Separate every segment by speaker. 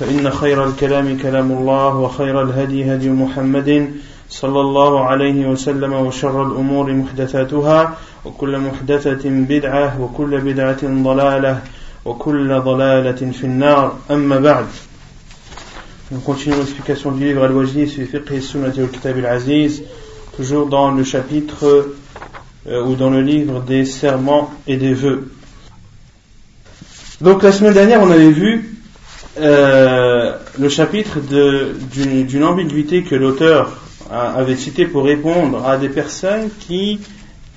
Speaker 1: فإن خير الكلام كلام الله وخير الهدي هدي محمد صلى الله عليه وسلم وشر الأمور محدثاتها وكل محدثة بدعة وكل بدعة ضلالة وكل ضلالة في النار أما بعد On continue l'explication du livre Al-Wajdi sur Fiqh Sunnah al Kitab al-Aziz, toujours dans le chapitre euh, ou dans le livre des serments et des vœux. Donc la semaine dernière, on avait vu euh, le chapitre d'une ambiguïté que l'auteur avait cité pour répondre à des personnes qui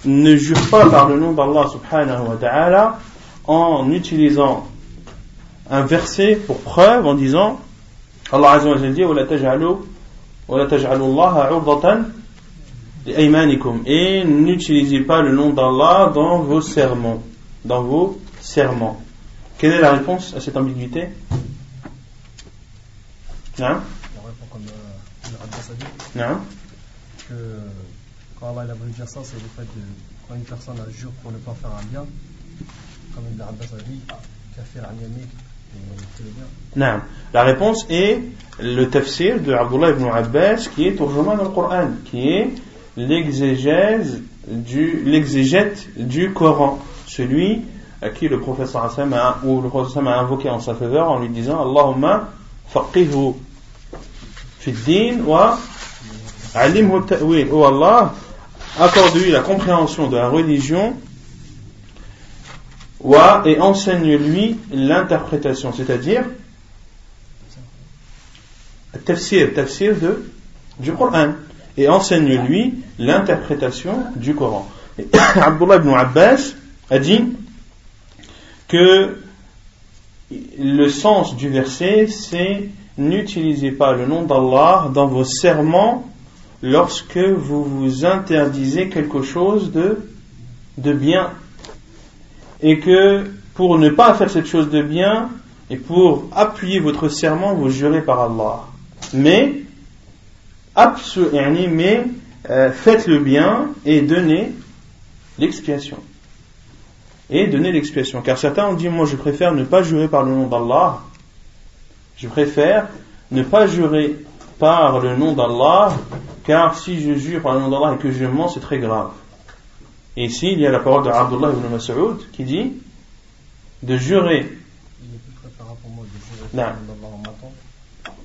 Speaker 1: ne jurent pas par le nom d'Allah subhanahu wa ta'ala en utilisant un verset pour preuve en disant Allah azza wa jalla dit ولا تجعلوا ولا تجعلوا الله عرضة لأيمانكم et n'utilisez pas le nom d'Allah dans vos serments dans vos serments quelle est la réponse à cette ambiguïté
Speaker 2: Dit
Speaker 1: Non
Speaker 2: Que quand Allah a voulu dire ça, c'est le fait de quand une personne a jure pour ne pas faire un bien, comme le Abbas a dit, faire un yamik et fait le bien.
Speaker 1: Non. La réponse est le tafsir de Abdullah ibn Abbas qui est turjuman dans le Coran, qui est l'exégèse du, l'exégète du Coran, celui à qui le professeur Hassan a, ou le professeur a invoqué en sa faveur en lui disant Allahumma faqihhu din wa alimhu ta'wil. Oh Allah, accorde-lui la compréhension de la religion et enseigne-lui l'interprétation, c'est-à-dire tafsir, tafsir de, du Coran et enseigne-lui l'interprétation du Coran. Et Abdullah ibn Abbas a dit que le sens du verset c'est n'utilisez pas le nom d'Allah dans vos serments lorsque vous vous interdisez quelque chose de, de bien. Et que pour ne pas faire cette chose de bien et pour appuyer votre serment vous jurez par Allah. Mais mais euh, faites le bien et donnez l'expiation. Et donner l'expiation. Car certains ont dit, moi je préfère ne pas jurer par le nom d'Allah, je préfère ne pas jurer par le nom d'Allah, car si je jure par le nom d'Allah et que je mens, c'est très grave. Et ici, il y a la parole de Abdullah ibn Mas'ud qui dit de jurer.
Speaker 2: Il est plus préférable pour moi de jurer par le nom d'Allah en mentant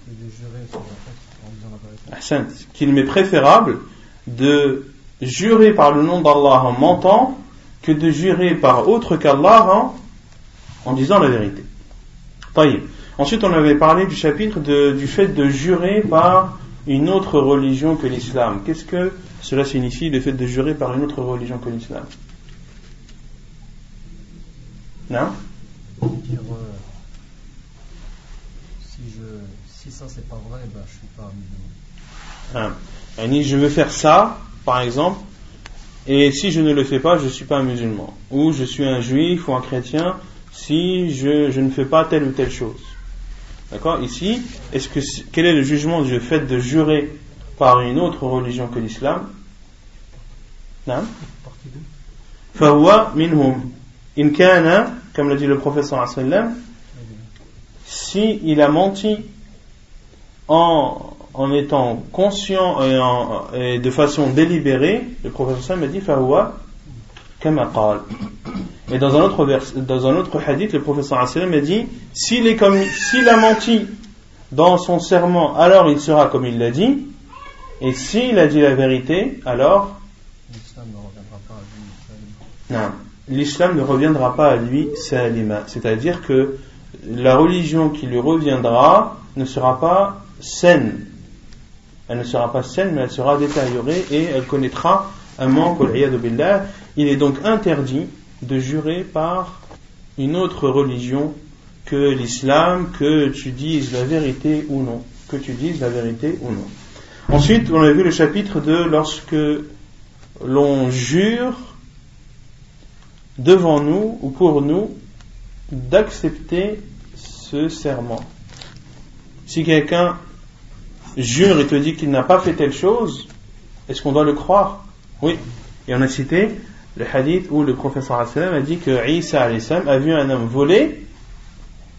Speaker 2: que de jurer sur en disant la vérité.
Speaker 1: Qu'il m'est préférable de jurer par le nom d'Allah en mentant que de jurer par autre qu'Allah en, en, disant la vérité. Ensuite, on avait parlé du chapitre de, du fait de jurer par une autre religion que l'islam. Qu'est-ce que cela signifie, le fait de jurer par une autre religion que l'islam? Non?
Speaker 2: Dire, euh, si, je, si ça c'est pas vrai, ben, je suis pas musulman.
Speaker 1: Ah. Je veux faire ça, par exemple, et si je ne le fais pas, je ne suis pas un musulman. Ou je suis un juif ou un chrétien si je, je ne fais pas telle ou telle chose. D'accord Ici, est-ce que quel est le jugement du fait de jurer par une autre religion que l'islam Non فهو minhum. In kana, comme l'a dit le professeur sallam, si il a menti en en étant conscient et, en, et, de façon délibérée, le professeur m'a dit Fahoua kama qal. et dans un autre vers, dans un autre hadith, le professeur m'a dit s'il est comme s'il a menti dans son serment, alors il sera comme il l'a dit. Et s'il a dit la vérité, alors
Speaker 2: l'islam
Speaker 1: ne reviendra pas à lui salima. C'est-à-dire que la religion qui lui reviendra ne sera pas saine. Elle ne sera pas saine, mais elle sera détériorée et elle connaîtra un manque. Il est donc interdit de jurer par une autre religion que l'islam, que tu dises la vérité ou non. Que tu dises la vérité ou non. Ensuite, on a vu le chapitre de lorsque l'on jure devant nous ou pour nous d'accepter ce serment. Si quelqu'un jure et te dit qu'il n'a pas fait telle chose, est-ce qu'on doit le croire? Oui. Et on a cité le hadith où le professeur a dit que Isa a vu un homme voler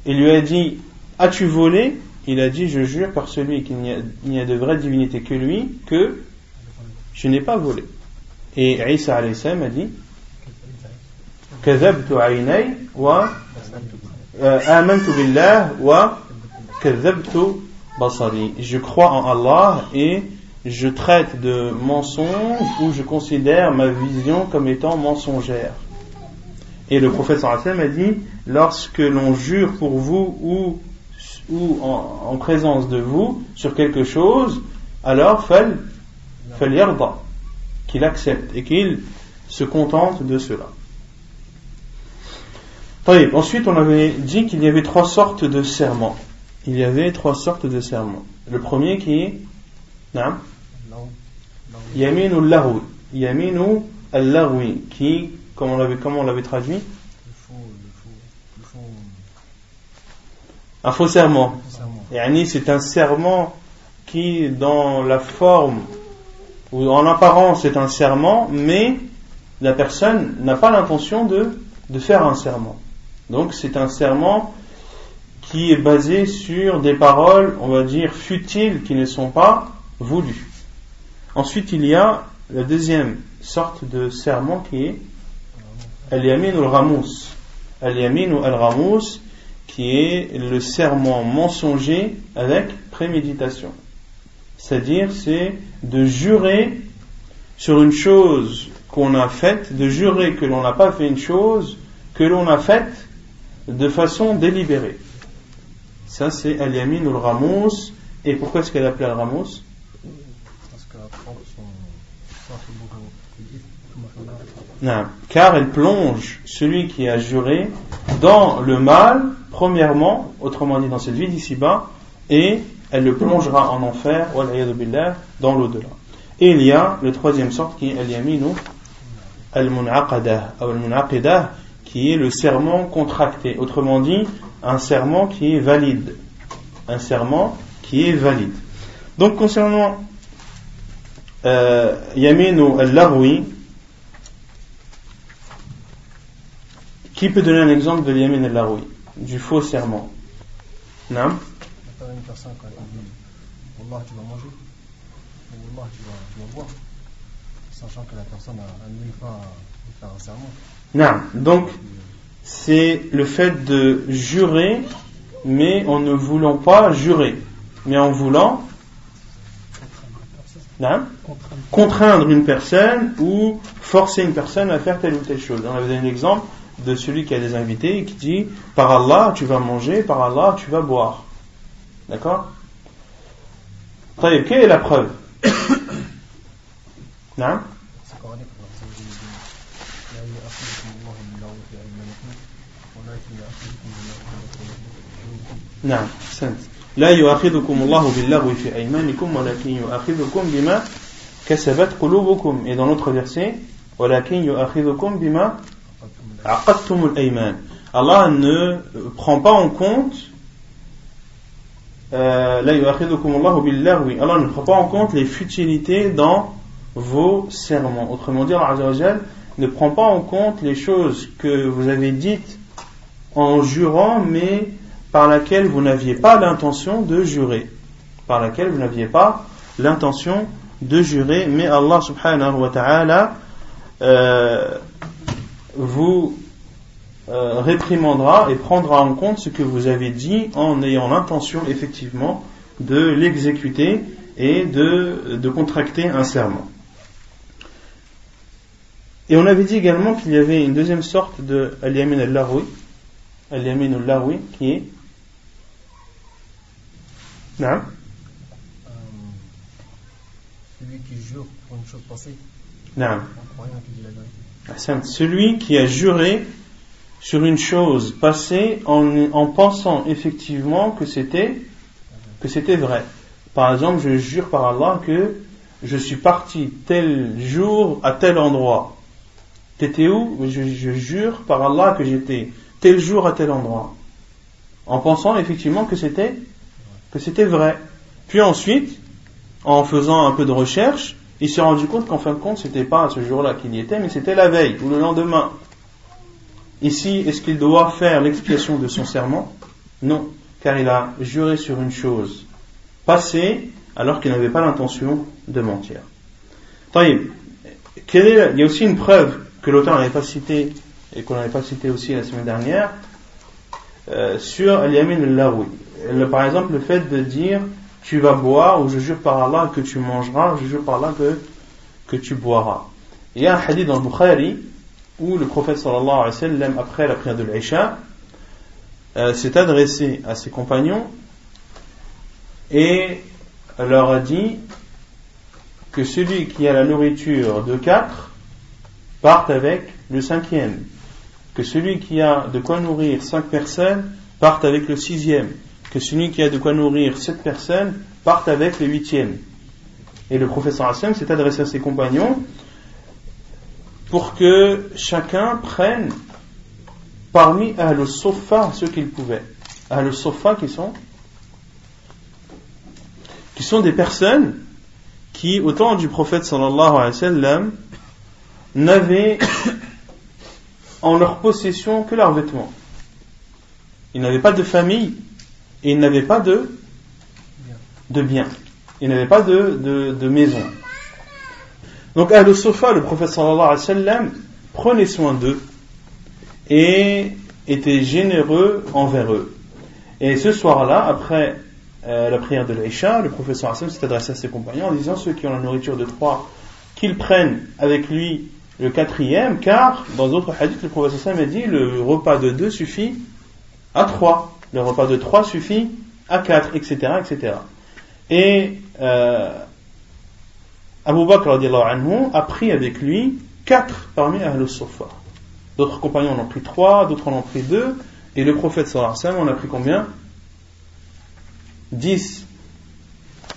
Speaker 1: il lui a dit As-tu volé Il a dit Je jure par celui qu'il n'y a, de vraie divinité que lui que je n'ai pas volé. Et Isa a dit كذبت عيني و آمنت بالله وكذبت basari. Je crois en Allah et je traite de mensonge ou je considère ma vision comme étant mensongère. Et le prophète sallam a dit lorsque l'on jure pour vous ou, ou en, présence de vous sur quelque chose, alors fal, qu'il accepte et qu'il se contente de cela. Ensuite, on avait dit qu'il y avait trois sortes de serments. Il y avait trois sortes de serments. Le premier qui est Yaminu al Yaminu al qui, comment on l'avait, comment on l'avait traduit? Un faux serment. Yani, c'est un serment qui, dans la forme ou en apparence, est un serment, mais la personne n'a pas l'intention de, de faire un serment. Donc, c'est un serment qui est basé sur des paroles, on va dire, futiles qui ne sont pas voulues. Ensuite, il y a la deuxième sorte de serment qui est Al-Yamin al-Ramous. Al-Yamin al-Ramous, qui est le serment mensonger avec préméditation. C'est-à-dire, c'est de jurer sur une chose qu'on a faite, de jurer que l'on n'a pas fait une chose que l'on a faite de façon délibérée. Ça, c'est Al-Yamin ou le Et pourquoi est-ce qu'elle appelée Car elle plonge celui qui a juré dans le mal, premièrement, autrement dit dans cette vie d'ici-bas, et elle le plongera en enfer, dans l'au-delà. Et il y a le troisième sorte qui est al-yaminu al-munaqadah, al qui est le serment contracté. Autrement dit, un serment qui est valide. Un serment qui est valide. Donc concernant euh, yaminu al-larwi, Qui peut donner un exemple de l'yamin el laroui du faux serment. Non
Speaker 2: une personne quand elle dit Wallah tu vas manger. Ou Wallah tu vas, tu vas boire, sachant que la personne pas faire un serment.
Speaker 1: Non, donc c'est le fait de jurer, mais en ne voulant pas jurer, mais en voulant non contraindre. Une personne ou forcer une personne à faire telle ou telle chose. On avait donné un exemple de celui qui a des invités et qui dit Par Allah, tu vas manger, par Allah, tu vas boire. D'accord Quelle est la preuve Non نعم سنت لا يؤاخذكم الله باللغو في أيمانكم ولكن يؤاخذكم بما كسبت قلوبكم et dans l'autre verset ولكن يؤاخذكم بما Allah ne prend pas en compte euh, Allah ne prend pas en compte les futilités dans vos serments. Autrement dit, Allah ne prend pas en compte les choses que vous avez dites en jurant, mais par laquelle vous n'aviez pas l'intention de jurer. Par laquelle vous n'aviez pas l'intention de jurer, mais Allah subhanahu wa ta'ala euh, vous euh, réprimandera et prendra en compte ce que vous avez dit en ayant l'intention effectivement de l'exécuter et de, de contracter un serment. Et on avait dit également qu'il y avait une deuxième sorte de al-yamin al-larwi, al-yamin al-larwi, qui est non euh,
Speaker 2: Celui qui jure pour une chose passée.
Speaker 1: Non. Celui qui a juré sur une chose passée en, en pensant effectivement que c'était que c'était vrai. Par exemple, je jure par Allah que je suis parti tel jour à tel endroit. T'étais où? Je, je, jure par Allah que j'étais tel jour à tel endroit. En pensant effectivement que c'était que c'était vrai. Puis ensuite, en faisant un peu de recherche, il s'est rendu compte qu'en fin de compte, c'était pas ce jour-là qu'il y était, mais c'était la veille ou le lendemain. Ici, est-ce qu'il doit faire l'expiation de son serment? Non, car il a juré sur une chose passée alors qu'il n'avait pas l'intention de mentir. il y a aussi une preuve que l'auteur n'avait pas citée et qu'on n'avait pas citée aussi la semaine dernière euh, sur Al-Yamin al Par exemple, le fait de dire tu vas boire, ou je jure par Allah que tu mangeras, je jure par Allah que, que tu boiras. Il y a un hadith dans le Bukhari où le prophète sallallahu alayhi wa sallam, après la prière de l'Aïcha, euh, s'est adressé à ses compagnons et leur a dit que celui qui a la nourriture de quatre parte avec le cinquième, que celui qui a de quoi nourrir cinq personnes parte avec le sixième, que celui qui a de quoi nourrir sept personnes parte avec le huitième. Et le professeur Hassan s'est adressé à ses compagnons pour que chacun prenne parmi Ahl Sofa ce qu'il pouvait. Ahl Sofa qui sont qui sont des personnes qui, au temps du prophète sallallahu alayhi wa sallam, n'avaient en leur possession que leurs vêtements. Ils n'avaient pas de famille et il n'avait pas de, de bien. Il n'avait pas de, de, maison. Donc, à le sofa, le prophète sallallahu alayhi wa sallam prenait soin d'eux et était généreux envers eux. Et ce soir-là, après euh, la prière de l'Aïcha, le professeur Hassan s'est adressé à ses compagnons en disant ceux qui ont la nourriture de trois, qu'ils prennent avec lui le quatrième, car dans d'autres hadiths, le professeur Hassan a dit le repas de deux suffit à trois le repas de trois suffit à quatre, etc. etc. Et euh, Abu Bakr anhu, a pris avec lui quatre parmi Ahlus Sofa. D'autres compagnons en ont pris trois, d'autres en ont pris deux, et le prophète sallallahu alayhi wa sallam en a pris combien? Dix.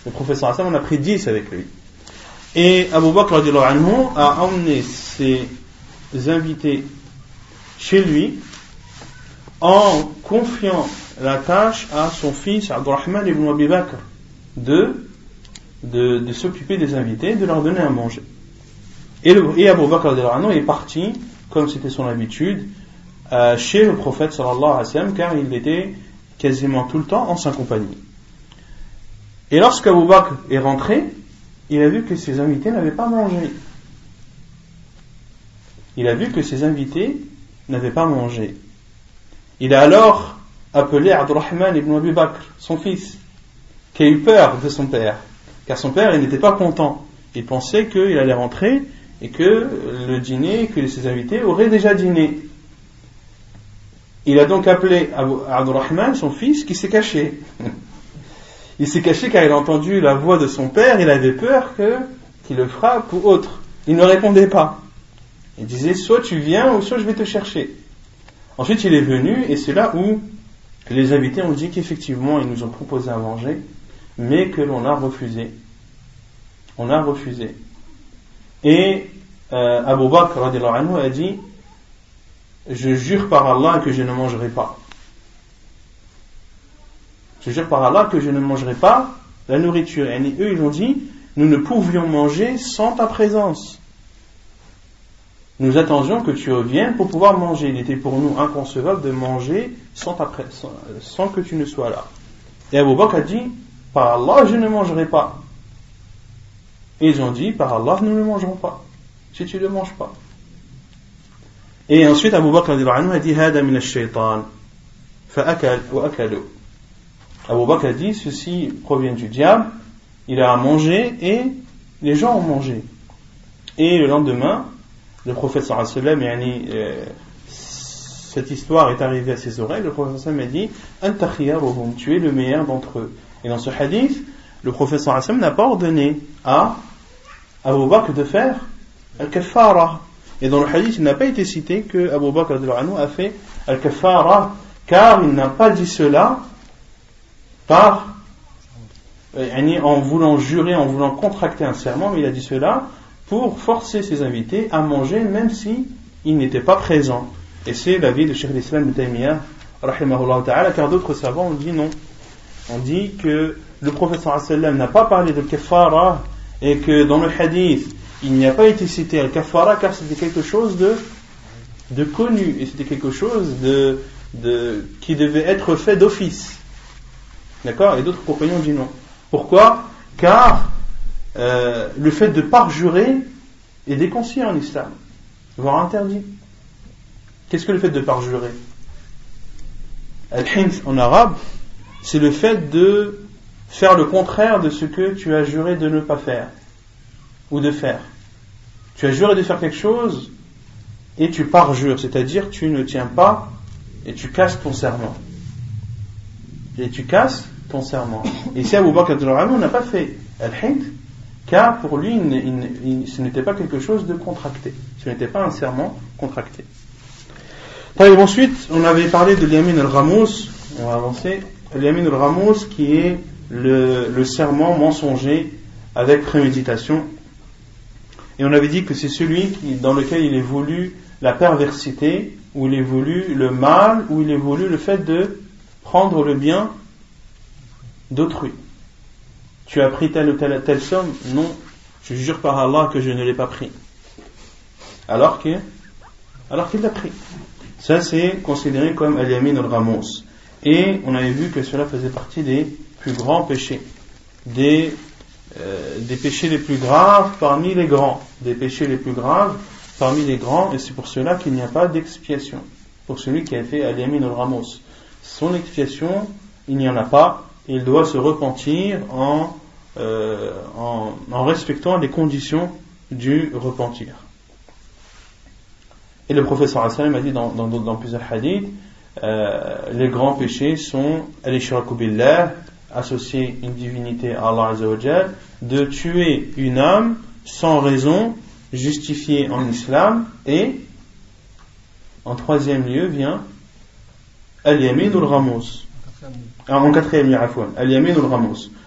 Speaker 1: Le prophète sallallahu alayhi wa sallam en a pris dix avec lui. Et Abu Bakr anhu, a emmené ses invités chez lui en confiant la tâche à son fils Abdurrahman ibn Abi Bakr de, de, de s'occuper des invités, de leur donner à manger. Et, le, et Abu Bakr est parti, comme c'était son habitude, euh, chez le prophète sallallahu alayhi wa sallam, car il était quasiment tout le temps en sa compagnie. Et lorsqu'Abu Bakr est rentré, il a vu que ses invités n'avaient pas mangé. Il a vu que ses invités n'avaient pas mangé. Il a alors appelé Abdurrahman ibn Abi Bakr, son fils, qui a eu peur de son père, car son père il n'était pas content. Il pensait qu'il allait rentrer et que le dîner, que ses invités auraient déjà dîné. Il a donc appelé Abdurrahman, son fils, qui s'est caché. Il s'est caché car il a entendu la voix de son père, il avait peur que qu'il le frappe ou autre. Il ne répondait pas. Il disait soit tu viens ou soit je vais te chercher. Ensuite il est venu et c'est là où les invités ont dit qu'effectivement, ils nous ont proposé à manger, mais que l'on a refusé. On a refusé. Et euh, Abu Bakr a dit Je jure par Allah que je ne mangerai pas. Je jure par Allah que je ne mangerai pas la nourriture. Et eux, ils ont dit Nous ne pouvions manger sans ta présence nous attendions que tu reviennes pour pouvoir manger. Il était pour nous inconcevable de manger sans, sans, que tu ne sois là. Et Abu Bakr a dit, par Allah, je ne mangerai pas. Et ils ont dit, par Allah, nous ne mangerons pas. Si tu ne manges pas. Et ensuite, Abu Bakr a dit, Hada min akalu. Abu Bakr a dit, ceci provient du diable, il a mangé et les gens ont mangé. Et le lendemain, le prophète sallam, euh, cette histoire est arrivée à ses oreilles, le prophète sallam a dit Tu es le meilleur d'entre eux. Et dans ce hadith, le prophète sallam n'a pas ordonné à Abu Bakr de faire al-kafara. Et dans le hadith, il n'a pas été cité que Abu Bakr a fait al-kafara, car il n'a pas dit cela par en voulant jurer, en voulant contracter un serment, mais il a dit cela pour forcer ses invités à manger même si ils n'étaient pas présents. Et c'est l'avis de Cheikh l'Islam Taymiyyah, ta'ala, car d'autres savants ont dit non. On dit que le prophète sallam n'a pas parlé de kafara et que dans le hadith, il n'y a pas été cité al-kafara car c'était quelque chose de, de connu et c'était quelque chose de, de, qui devait être fait d'office. D'accord? Et d'autres compagnons ont dit non. Pourquoi? Car euh, le fait de parjurer est déconseillé en islam, voire interdit. Qu'est-ce que le fait de parjurer? Al-Hinf en arabe, c'est le fait de faire le contraire de ce que tu as juré de ne pas faire ou de faire. Tu as juré de faire quelque chose et tu parjures, c'est-à-dire tu ne tiens pas et tu casses ton serment. Et tu casses ton serment. Et si Abu Bakr n'a pas fait al-hint, car pour lui, ce n'était pas quelque chose de contracté. Ce n'était pas un serment contracté. Ensuite, on avait parlé de l'yamin al-ramos, on va avancer, l'yamin al-ramos qui est le, serment mensonger avec préméditation. Et on avait dit que c'est celui dans lequel il est voulu la perversité, où il est voulu le mal, où il est voulu le fait de prendre le bien d'autrui. Tu as pris telle ou telle, telle somme Non, je jure par Allah que je ne l'ai pas pris. Alors qu'il alors qu'il l'a pris. Ça, c'est considéré comme Al-Yamin al-Ramos. Et on avait vu que cela faisait partie des plus grands péchés. Des, euh, des péchés les plus graves parmi les grands. Des péchés les plus graves parmi les grands. Et c'est pour cela qu'il n'y a pas d'expiation. Pour celui qui a fait Al-Yamin al-Ramos. Son expiation, il n'y en a pas il doit se repentir euh, en, en, respectant les conditions du repentir. Et le professeur Hassan a dit dans, dans, plusieurs hadiths, euh, les grands péchés sont billah, associer une divinité à Allah Azzawajal, de tuer une âme sans raison justifiée en islam, et en troisième lieu vient al-yamin ou ramos en quatrième lieu, al-yamin ou al-ramos.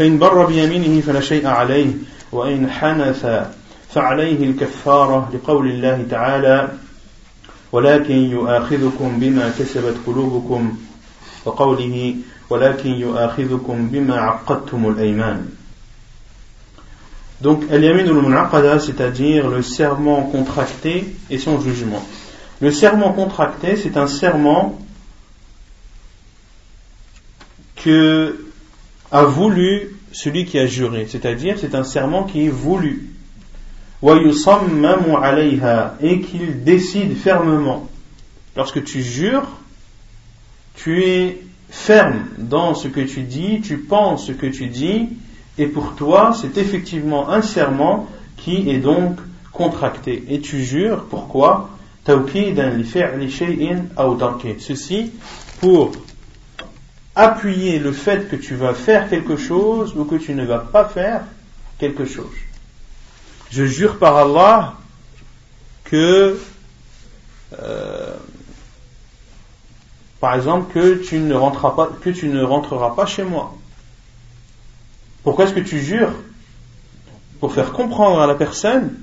Speaker 1: فإن بر بيمينه فلا شيء عليه وإن حنث فعليه الكفارة لقول الله تعالى ولكن يؤاخذكم بما كسبت قلوبكم وقوله ولكن يؤاخذكم بما عقدتم الأيمان Donc, al-yamin al c'est-à-dire le serment contracté et son jugement. Le serment contracté, c'est un serment que a voulu celui qui a juré, c'est-à-dire c'est un serment qui est voulu. Et qu'il décide fermement. Lorsque tu jures, tu es ferme dans ce que tu dis, tu penses ce que tu dis, et pour toi, c'est effectivement un serment qui est donc contracté. Et tu jures, pourquoi? Ceci pour appuyer le fait que tu vas faire quelque chose ou que tu ne vas pas faire quelque chose. Je jure par Allah que, euh, par exemple, que tu ne rentreras pas, que tu ne rentreras pas chez moi. Pourquoi est-ce que tu jures? Pour faire comprendre à la personne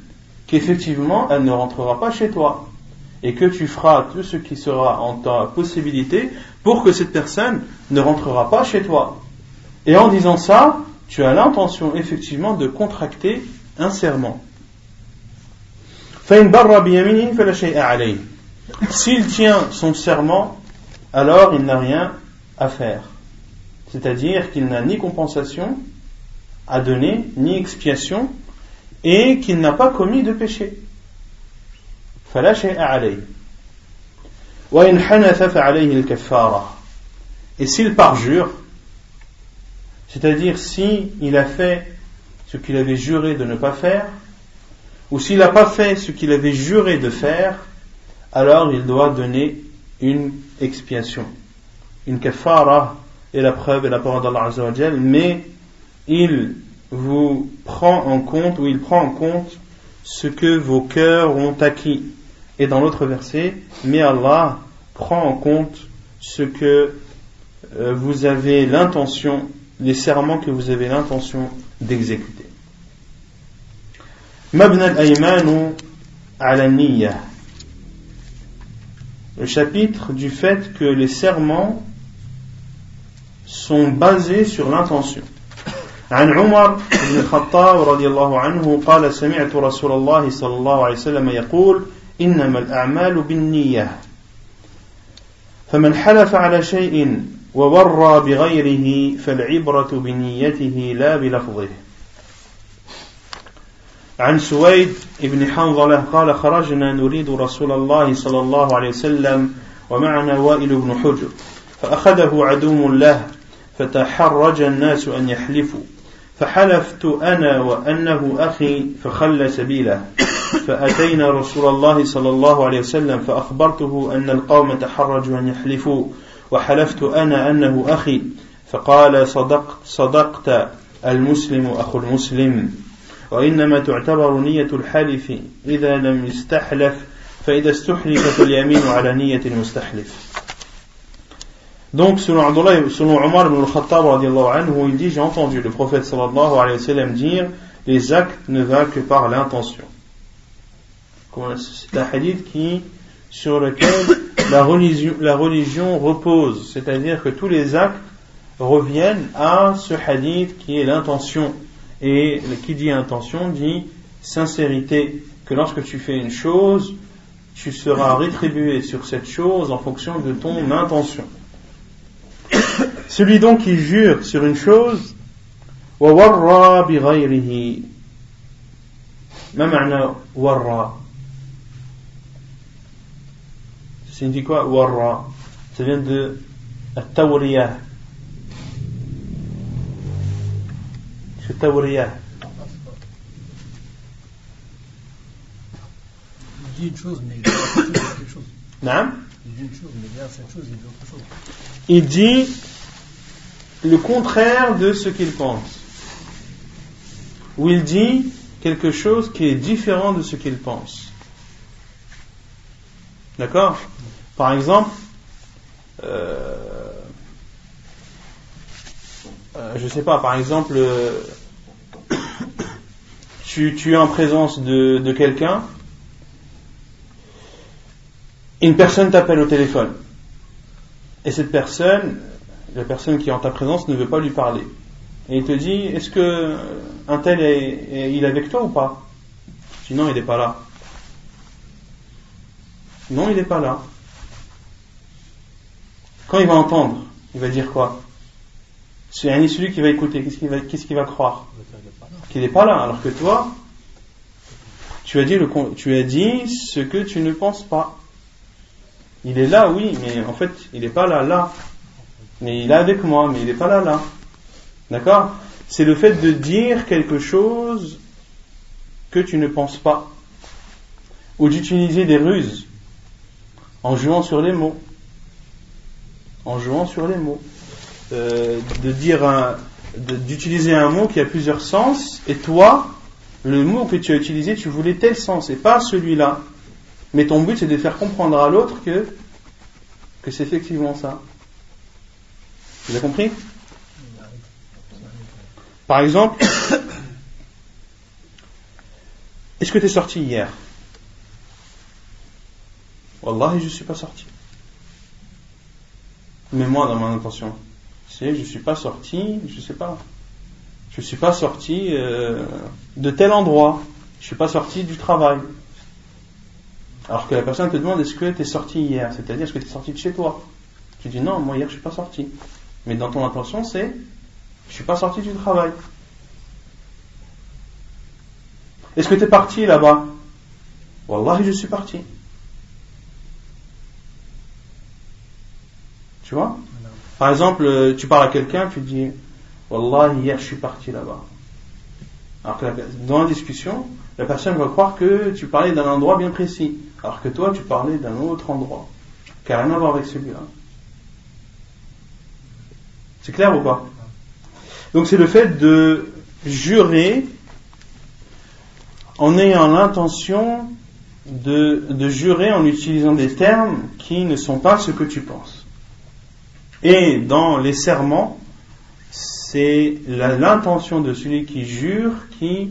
Speaker 1: qu'effectivement, elle ne rentrera pas chez toi. Et que tu feras tout ce qui sera en ta possibilité pour que cette personne ne rentrera pas chez toi. Et en disant ça, tu as l'intention effectivement de contracter un serment. S'il tient son serment, alors il n'a rien à faire. C'est-à-dire qu'il n'a ni compensation à donner, ni expiation, et qu'il n'a pas commis de péché. Et s'il parjure, c'est-à-dire s'il il a fait ce qu'il avait juré de ne pas faire, ou s'il n'a pas fait ce qu'il avait juré de faire, alors il doit donner une expiation. Une kafara est la preuve et la parole d'Allah mais il vous prend en compte, ou il prend en compte ce que vos cœurs ont acquis. Et dans l'autre verset, mais Allah prend en compte ce que euh, vous avez l'intention, les serments que vous avez l'intention d'exécuter. Mabna al-Aymanu ala Le chapitre du fait que les serments sont basés sur l'intention. عن عمر بن الخطاب رضي الله عنه قال سمعت رسول الله صلى الله عليه وسلم يقول إنما الأعمال بالنية. فمن حلف على شيء وورى بغيره فالعبرة بنيته لا بلفظه. عن سويد بن حنظلة قال خرجنا نريد رسول الله صلى الله عليه وسلم ومعنا وائل بن حجر فأخذه عدو له فتحرج الناس أن يحلفوا. فحلفت أنا وأنه أخي فخل سبيله. فأتينا رسول الله صلى الله عليه وسلم فأخبرته أن القوم تحرجوا أن يحلفوا. وحلفت أنا أنه أخي فقال صدقت صدقت المسلم أخو المسلم. وإنما تعتبر نية الحلف إذا لم يستحلف فإذا استحلفت اليمين على نية المستحلف. Donc, selon, Abdullah, selon Omar ibn al-Khattab, il dit J'ai entendu le prophète sallallahu alayhi wa sallam dire Les actes ne valent que par l'intention. C'est un hadith qui, sur lequel la religion repose? C'est-à-dire que tous les actes reviennent à ce hadith qui est l'intention. Et qui dit intention dit sincérité. Que lorsque tu fais une chose, tu seras rétribué sur cette chose en fonction de ton intention. Celui donc qui jure sur une chose, وَوَرَّى بِغَيْرِهِ ما معنى ورّى Ça signifie quoi warra Ça vient de التورية C'est التورية
Speaker 2: Il dit une chose, mais il dit quelque chose.
Speaker 1: Non
Speaker 2: Il dit une chose, mais derrière cette chose, il dit autre chose.
Speaker 1: Il dit le contraire de ce qu'il pense. Ou il dit quelque chose qui est différent de ce qu'il pense. D'accord? Par exemple, euh, euh, je sais pas, par exemple, euh, tu, es en présence de quelqu'un, une personne t'appelle au téléphone, et cette personne, la personne qui est en ta présence ne veut pas lui parler. Et il te dit, est-ce que un tel est, il est avec toi ou pas? Tu dis non, il n'est pas là. Non, il n'est pas là. Quand il va entendre, il va dire quoi? C'est celui qui va écouter, qu'est-ce qu'il va, croire? Qu'il n'est pas là, alors que toi, tu as, dit tu as dit ce que tu ne penses pas. Il est là, oui, mais en fait, il n'est pas là, là. Mais il est avec moi, mais il n'est pas là, là. D'accord? C'est le fait de dire quelque chose que tu ne penses pas. Ou d'utiliser des ruses en jouant sur les mots. En jouant sur les mots. Euh, de dire un, d'utiliser un mot qui a plusieurs sens, et toi, le mot que tu as utilisé, tu voulais tel sens, et pas celui-là. Mais ton but, c'est de faire comprendre à l'autre que, que c'est effectivement ça. Vous avez compris? Par exemple, est-ce que tu es sorti hier? Wallahi, je ne suis pas sorti. Mais moi, dans mon intention, c'est je ne suis pas sorti, je ne sais pas. je ne suis pas sorti euh, de tel endroit, je ne suis pas sorti du travail. Alors que la personne te demande est-ce que tu es sorti hier? C'est-à-dire est-ce que tu es sorti de chez toi? Tu dis non, moi hier je ne suis pas sorti. Mais dans ton intention c'est je ne suis pas sorti du travail. Est-ce que tu es parti là-bas? Wallahi, je suis parti. Tu vois? Par exemple, tu parles à quelqu'un, tu dis Wallah, hier je suis parti là-bas. Alors que dans la discussion, la personne va croire que tu parlais d'un endroit bien précis, alors que toi tu parlais d'un autre endroit, qui n'a rien à voir avec celui-là. C'est clair ou pas Donc c'est le fait de jurer en ayant l'intention de, de, jurer en utilisant des termes qui ne sont pas ce que tu penses. Et dans les serments, c'est l'intention de celui qui jure qui,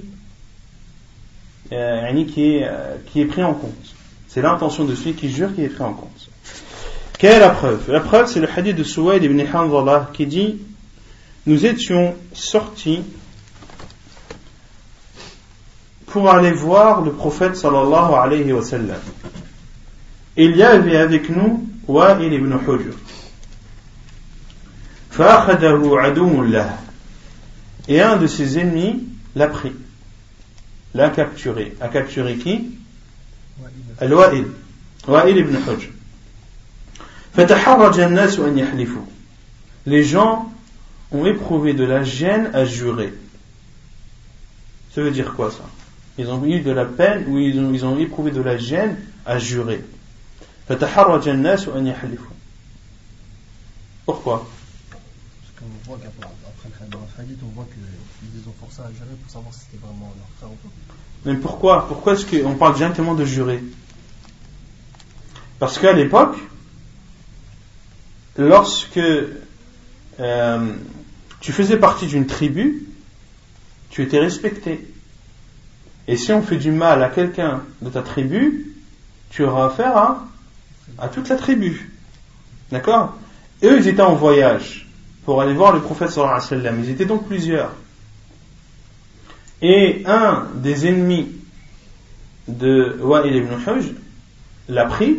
Speaker 1: euh, qui, est, euh, qui est pris en compte. C'est l'intention de celui qui jure qui est pris en compte. Quelle est la preuve? La preuve, c'est le hadith de Suwaid ibn Hanzala qui dit Nous étions sortis pour aller voir le prophète sallallahu alayhi wa sallam. Il y avait avec nous Wa'il ibn Hujr. Et un de ses ennemis l'a pris, l'a capturé. A capturé qui? Al-Wa'il. Wa'il ibn Hujr. Les gens ont éprouvé de la gêne à jurer. Ça veut dire quoi ça? Ils ont eu de la peine ou ils ont, ils ont éprouvé de la gêne à jurer. Pourquoi?
Speaker 2: On voit qu'après dans la on voit qu'ils les ont forcés à jurer pour savoir si c'était vraiment leur frère ou pas.
Speaker 1: Mais pourquoi? Pourquoi est-ce qu'on parle directement de jurer? Parce qu'à l'époque, lorsque euh, tu faisais partie d'une tribu, tu étais respecté. Et si on fait du mal à quelqu'un de ta tribu, tu auras affaire à, toute la tribu. D'accord? Eux, ils étaient en voyage pour aller voir le prophète sallallahu alayhi wa sallam. Ils étaient donc plusieurs. Et un des ennemis de Wa'il ibn Hujj l'a pris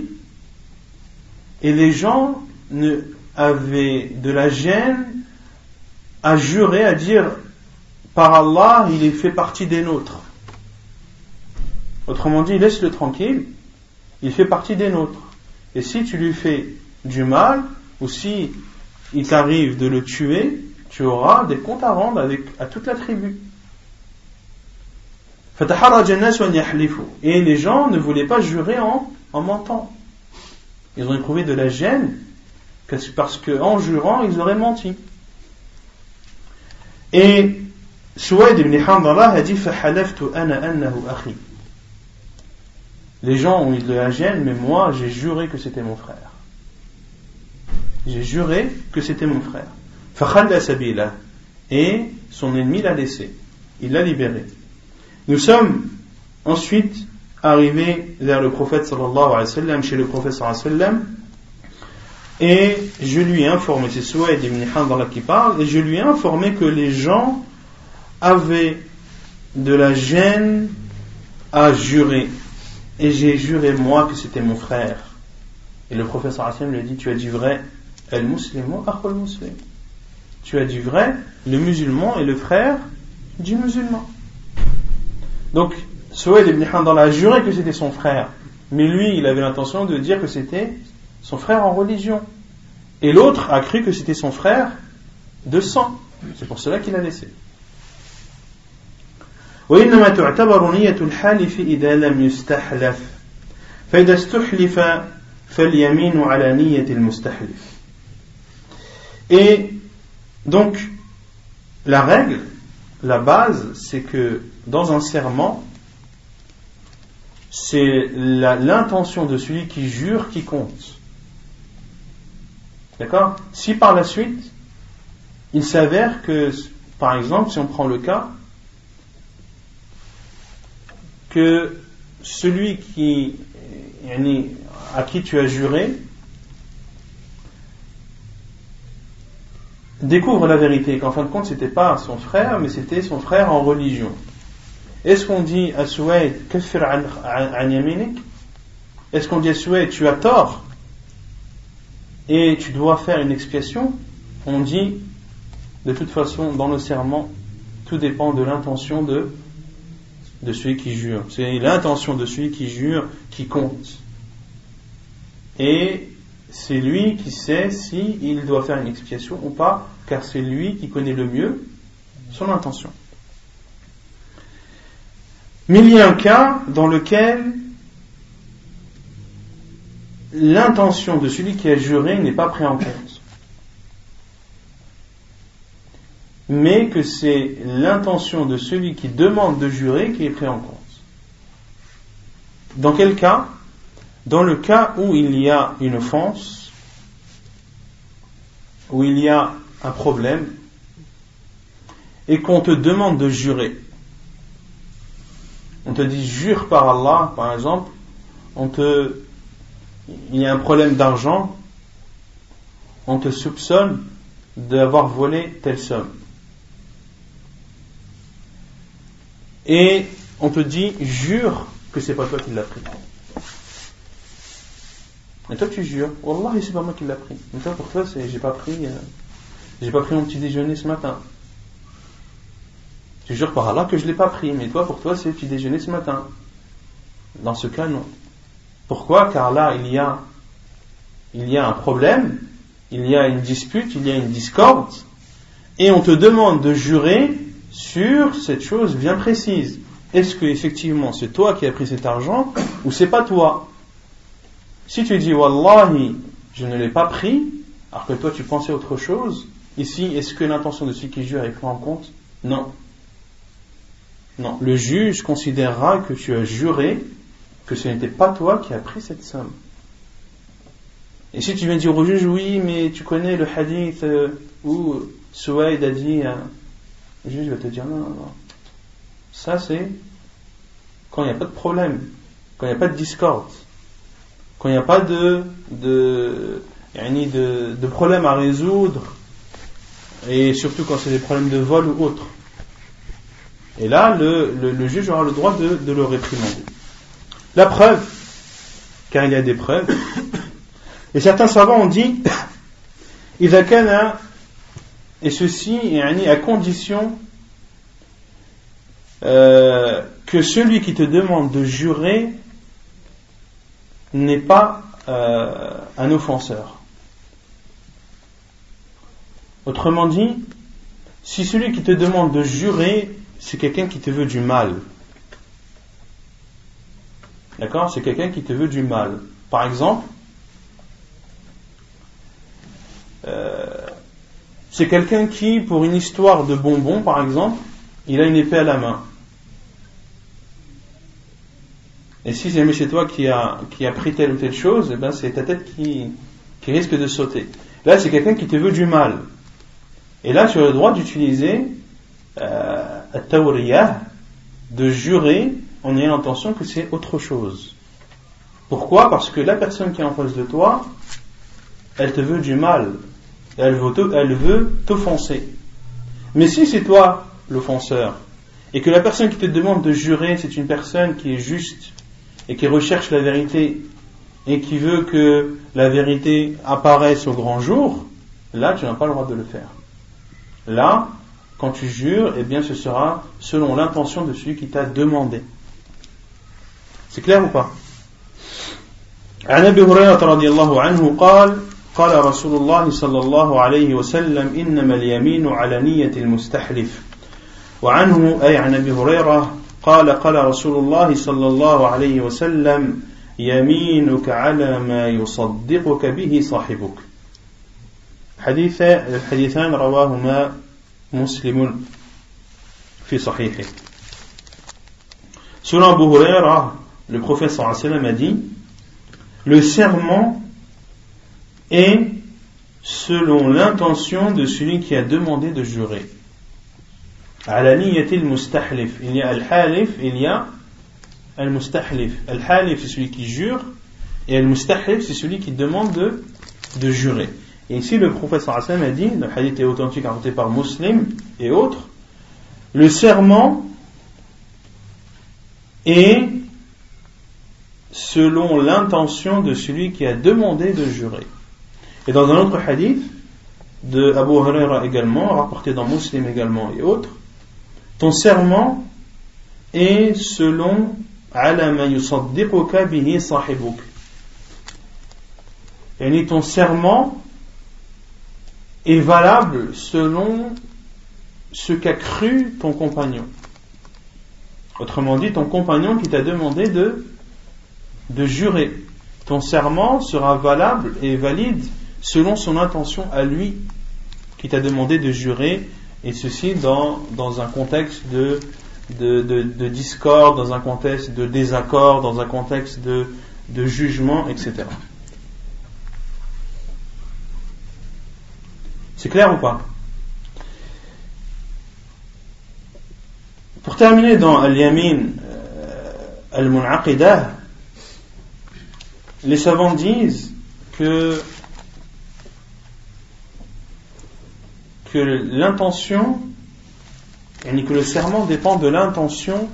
Speaker 1: et les gens ne, avaient de la gêne à jurer, à dire par Allah, il est fait partie des nôtres. Autrement dit, laisse-le tranquille, il fait partie des nôtres. Et si tu lui fais du mal, ou si il t'arrive de le tuer, tu auras des comptes à rendre avec, à toute la tribu. Et les gens ne voulaient pas jurer en mentant. Ils ont éprouvé de la gêne parce qu'en jurant, ils auraient menti. Et Suwaid ibn Hanbala a dit Les gens ont eu de la gêne, mais moi j'ai juré que c'était mon frère. J'ai juré que c'était mon frère. Et son ennemi l'a laissé. Il l'a libéré. Nous sommes ensuite arrivés vers le prophète chez le prophète sallallahu alayhi et je lui ai informé, c'est Souaïd ibn Hanbala qui parle, et je lui ai informé que les gens avaient de la gêne à jurer. Et j'ai juré moi que c'était mon frère. Et le wa sallam lui a dit, tu as dit vrai, El akhul muslim? Tu as dit vrai, le musulman est le frère du musulman. Donc, Soued ibn Handal a juré que c'était son frère, mais lui, il avait l'intention de dire que c'était son frère en religion. Et l'autre a cru que c'était son frère de sang. C'est pour cela qu'il a laissé. وإنما تعتبر نية الحالف إذا لم يستحلف فإذا استحلف فاليمين على نية المستحلف et donc, la règle, la base, c'est que dans un serment, c'est l'intention de celui qui jure qui compte. D'accord? Si par la suite, il s'avère que, par exemple, si on prend le cas, que celui qui, à qui tu as juré découvre la vérité, qu'en fin de compte, c'était pas son frère, mais c'était son frère en religion. Est-ce qu'on dit à Souaïd, kafir an yaminik Est-ce qu'on dit à Souaïd, tu as tort et tu dois faire une expiation On dit, de toute façon, dans le serment, tout dépend de l'intention de, celui qui jure. C'est l'intention de celui qui jure qui compte. Et c'est lui qui sait s'il il doit faire une expiation ou pas, car c'est lui qui connaît le mieux son intention. Mais il y a un cas dans lequel l'intention de celui qui a juré n'est pas prise en compte. Mais que c'est l'intention de celui qui demande de jurer qui est prise en compte. Dans quel cas? Dans le cas où il y a une offense, où il y a un problème, et qu'on te demande de jurer. On te dit jure par Allah, par exemple, on te, il y a un problème d'argent, on te soupçonne d'avoir volé telle somme. Et on te dit jure que c'est pas toi qui l'as pris. Et toi tu jures, Wallah c'est pas moi qui l'ai pris. Mais toi pour toi c'est j'ai pas pris euh, j'ai pas pris mon petit déjeuner ce matin. Tu jures par Allah que je l'ai pas pris, mais toi pour toi c'est le petit déjeuner ce matin. Dans ce cas non. Pourquoi Car là il y a il y a un problème, il y a une dispute, il y a une discorde, et on te demande de jurer sur cette chose bien précise est-ce que effectivement c'est toi qui as pris cet argent ou c'est pas toi? Si tu dis Wallahi, je ne l'ai pas pris, alors que toi tu pensais autre chose, ici, est-ce que l'intention de celui qui jure est prise en compte? Non. Non. Le juge considérera que tu as juré que ce n'était pas toi qui as pris cette somme. Et si tu viens dire au juge, oui, mais tu connais le hadith euh, où Souaïd a dit, le juge va te dire non, non, non. Ça, c'est quand il n'y a pas de problème, quand il n'y a pas de discorde, quand il n'y a pas de, de, de, de problème à résoudre, et surtout quand c'est des problèmes de vol ou autre. Et là, le, le, juge aura le droit de, de, le réprimander. La preuve, car il y a des preuves, et certains savants ont dit, et ceci à condition euh, que celui qui te demande de jurer n'est pas euh, un offenseur. Autrement dit, si celui qui te demande de jurer, c'est quelqu'un qui te veut du mal. D'accord? C'est quelqu'un qui te veut du mal. Par exemple, euh, c'est quelqu'un qui, pour une histoire de bonbons, par exemple, il a une épée à la main. Et si jamais c'est toi qui a, qui a pris telle ou telle chose, eh ben c'est ta tête qui, qui risque de sauter. Là, c'est quelqu'un qui te veut du mal. Et là, tu as le droit d'utiliser euh, de jurer en ayant l'intention que c'est autre chose. Pourquoi? Parce que la personne qui est en face de toi, elle te veut du mal. Elle veut t'offenser. Mais si c'est toi l'offenseur, et que la personne qui te demande de jurer, c'est une personne qui est juste et qui recherche la vérité et qui veut que la vérité apparaisse au grand jour, là tu n'as pas le droit de le faire. Là, quand tu jures, eh bien ce sera selon l'intention de celui qui t'a demandé. C'est clair ou pas عن أبي هريرة رضي الله عنه قال قال رسول الله صلى الله عليه وسلم إنما اليمين على نية المستحلف. وعنه أي عن أبي هريرة قال قال رسول الله صلى الله عليه وسلم يمينك على ما يصدقك به صاحبك. حديث الحديثان رواهما مسلم في صحيحه. Selon Abu Huraira, le prophète sallam a dit Le serment est selon l'intention de celui qui a demandé de jurer. Mustahlif. Il y a al-halif, il y a al-mustahlif. Al-halif, c'est celui qui jure, et al-mustahlif, c'est celui qui demande de, jurer. Et ici, le professeur Hassan a dit, le hadith est authentique raconté par Muslim et autres, le serment est selon l'intention de celui qui a demandé de jurer. Et dans un autre hadith, de Abu Huraira également, rapporté dans Muslim également et autres, ton serment est selon. Et ton serment est valable selon ce qu'a cru ton compagnon. Autrement dit, ton compagnon qui t'a demandé de, de jurer. Ton serment sera valable et valide selon son intention à lui qui t'a demandé de jurer, et ceci dans, un contexte de, discorde, dans un contexte de désaccord, dans un contexte de, de jugement, etc. C'est clair ou pas? Pour terminer dans Al-Yamin euh, Al-Mun'aqidah, les savants disent que que l'intention, et que le serment dépend de l'intention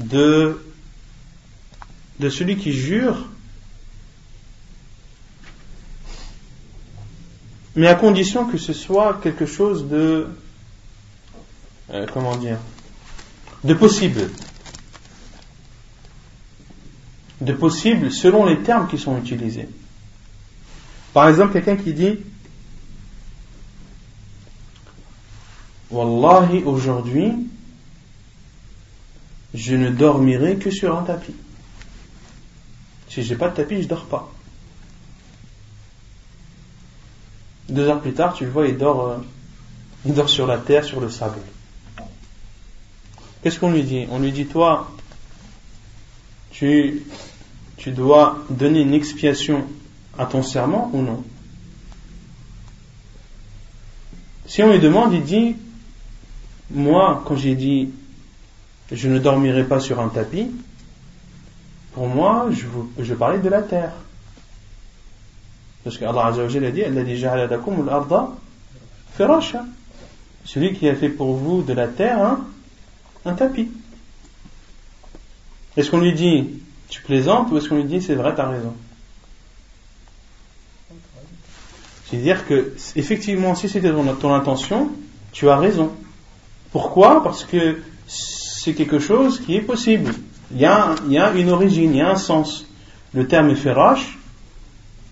Speaker 1: de, celui qui jure, mais à condition que ce soit quelque chose de, euh, comment dire, de possible. De possible selon les termes qui sont utilisés. Par exemple, quelqu'un qui dit Wallahi, aujourd'hui, je ne dormirai que sur un tapis. Si j'ai pas de tapis, je dors pas. Deux heures plus tard, tu le vois, il dort, euh, il dort sur la terre, sur le sable. Qu'est-ce qu'on lui dit? On lui dit, toi, tu, dois donner une expiation à ton serment ou non Si on lui demande, il dit, moi, quand j'ai dit je ne dormirai pas sur un tapis, pour moi, je, parlais de la terre. Parce qu'Allah Azza a dit Celui qui a fait pour vous de la terre un tapis. Est-ce qu'on lui dit tu plaisantes ou est-ce qu'on lui dit c'est vrai, tu as raison? C'est-à-dire que, effectivement, si c'était ton intention, tu as raison. Pourquoi? Parce que c'est quelque chose qui est possible. Il y, a, il y a une origine, il y a un sens. Le terme ferash,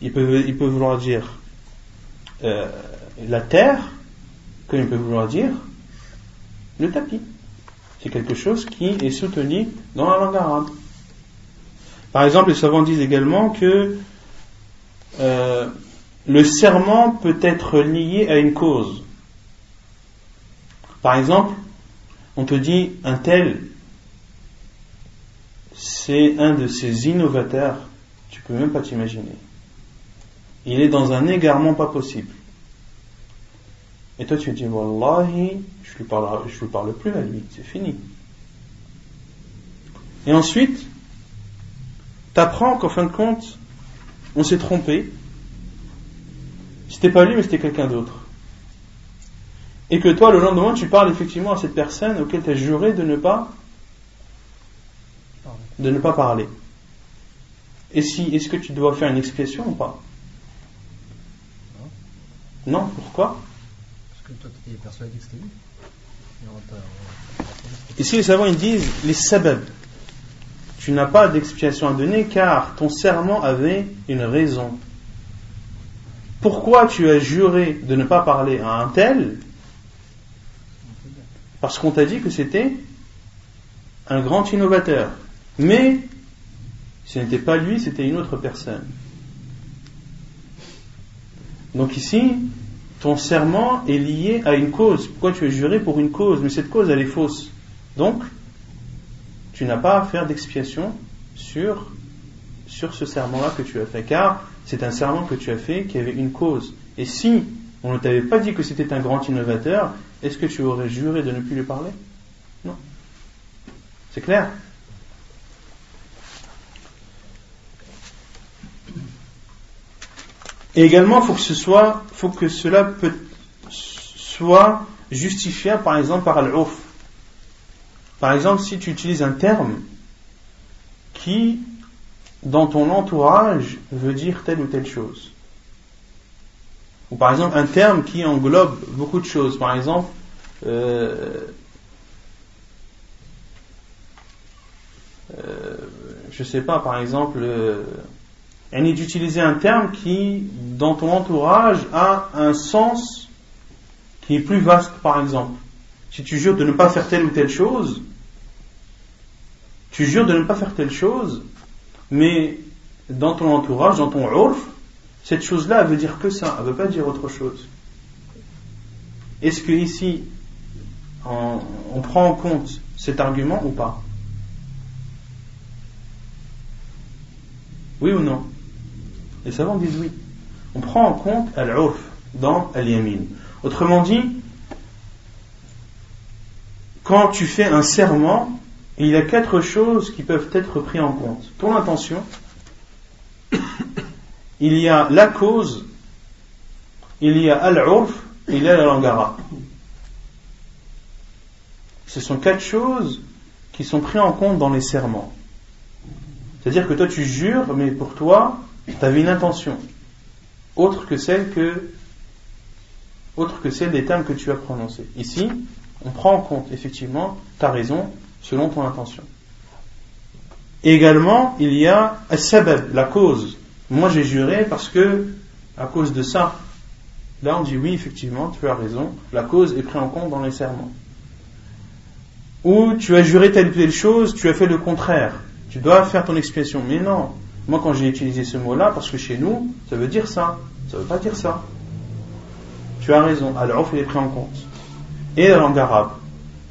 Speaker 1: il peut, il peut vouloir dire euh, la terre, comme il peut vouloir dire le tapis. C'est quelque chose qui est soutenu dans la langue arabe. Par exemple, les savants disent également que euh, le serment peut être lié à une cause. Par exemple, on te dit un tel, c'est un de ces innovateurs, tu peux même pas t'imaginer. Il est dans un égarement pas possible. Et toi tu dis, Wallahi, je lui je lui parle plus à lui, c'est fini. Et ensuite, t'apprends qu'en fin de compte, on s'est trompé. C'était pas lui, mais c'était quelqu'un d'autre et que toi, le lendemain, tu parles effectivement à cette personne auquel tu as juré de ne pas de ne pas parler. Et si, est-ce que tu dois faire une expiation ou pas? Non, pourquoi? Parce que toi, tu es persuadé que c'était lui. Ici, les savants ils disent les sabab. Tu n'as pas d'expiation à donner car ton serment avait une raison. Pourquoi tu as juré de ne pas parler à un tel? Parce qu'on t'a dit que c'était un grand innovateur. Mais ce n'était pas lui, c'était une autre personne. Donc ici, ton serment est lié à une cause. Pourquoi tu es juré pour une cause? Mais cette cause, elle est fausse. Donc, tu n'as pas à faire d'expiation sur, ce serment-là que tu as fait. Car c'est un serment que tu as fait qui avait une cause. Et si on ne t'avait pas dit que c'était un grand innovateur, est-ce que tu aurais juré de ne plus lui parler? Non. C'est clair? Et également, faut que ce soit, faut que cela peut, soit justifiable, par exemple, par l'ouf. Par exemple, si tu utilises un terme qui, dans ton entourage, veut dire telle ou telle chose. Ou par exemple, un terme qui englobe beaucoup de choses. Par exemple, euh, euh, je sais pas, par exemple, euh, d'utiliser un terme qui, dans ton entourage, a un sens qui est plus vaste, par exemple. Si tu jures de ne pas faire telle ou telle chose, tu jures de ne pas faire telle chose, mais dans ton entourage, dans ton urf, cette chose-là, elle veut dire que ça, elle ne veut pas dire autre chose. Est-ce que ici, on, prend en compte cet argument ou pas? Oui ou non? Les savants disent oui. On prend en compte al-urf dans al-yamin. Autrement dit, quand tu fais un serment, il y a quatre choses qui peuvent être prises en compte. Ton intention, il y a la cause, il y a al-urf, il y a la langue arabe. Ce sont quatre choses qui sont prises en compte dans les serments. C'est-à-dire que toi tu jures, mais pour toi, tu avais une intention, autre que celle autre que celle des termes que tu as prononcés. Ici, on prend en compte effectivement ta raison selon ton intention. également, il y a sabab, la cause. Moi j'ai juré parce que, à cause de ça, là on dit oui, effectivement, tu as raison, la cause est prise en compte dans les serments. Ou tu as juré telle ou telle chose, tu as fait le contraire. Tu dois faire ton expiation. Mais non, moi quand j'ai utilisé ce mot-là, parce que chez nous, ça veut dire ça, ça veut pas dire ça. Tu as raison, alors il est pris en compte. Et la langue arabe.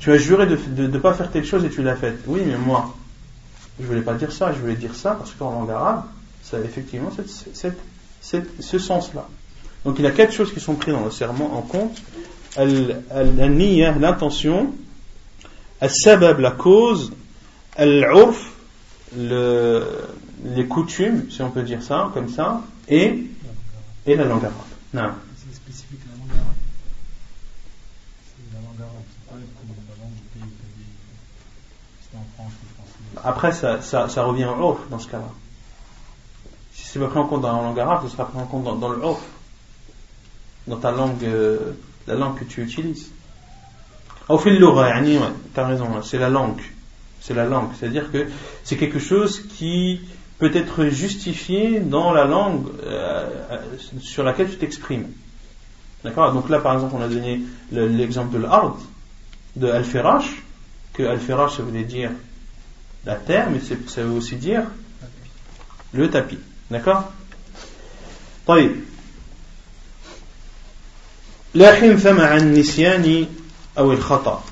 Speaker 1: Tu as juré de ne pas faire telle chose et tu l'as faite. Oui, mais moi, je voulais pas dire ça, je voulais dire ça parce qu'en langue arabe, ça a effectivement ce sens-là. Donc il y a quatre choses qui sont prises dans le serment en compte. L'intention, al-sabab, la cause, al-urf, les coutumes, si on peut dire ça, comme ça, et, et la langue arabe. Non.
Speaker 2: C'est spécifique la langue arabe C'est la langue arabe, c'est pas la langue du pays, c'est en France
Speaker 1: ou français. Après, ça, revient en off dans ce cas-là. Si c'est pas pris en compte dans la langue arabe, ce sera pris en compte dans, le off, dans ta langue, euh, la langue que tu utilises. Au fil de t'as raison, c'est la langue c'est la langue. C'est-à-dire que c'est quelque chose qui peut être justifié dans la langue euh, sur laquelle tu t'exprimes. D'accord? Donc là, par exemple, on a donné l'exemple de l'art, de Al-Firash, que Al-Firash, ça voulait dire la terre, mais ça veut aussi dire le tapis. D'accord طيب لا حنث مع النسيان أو الخطأ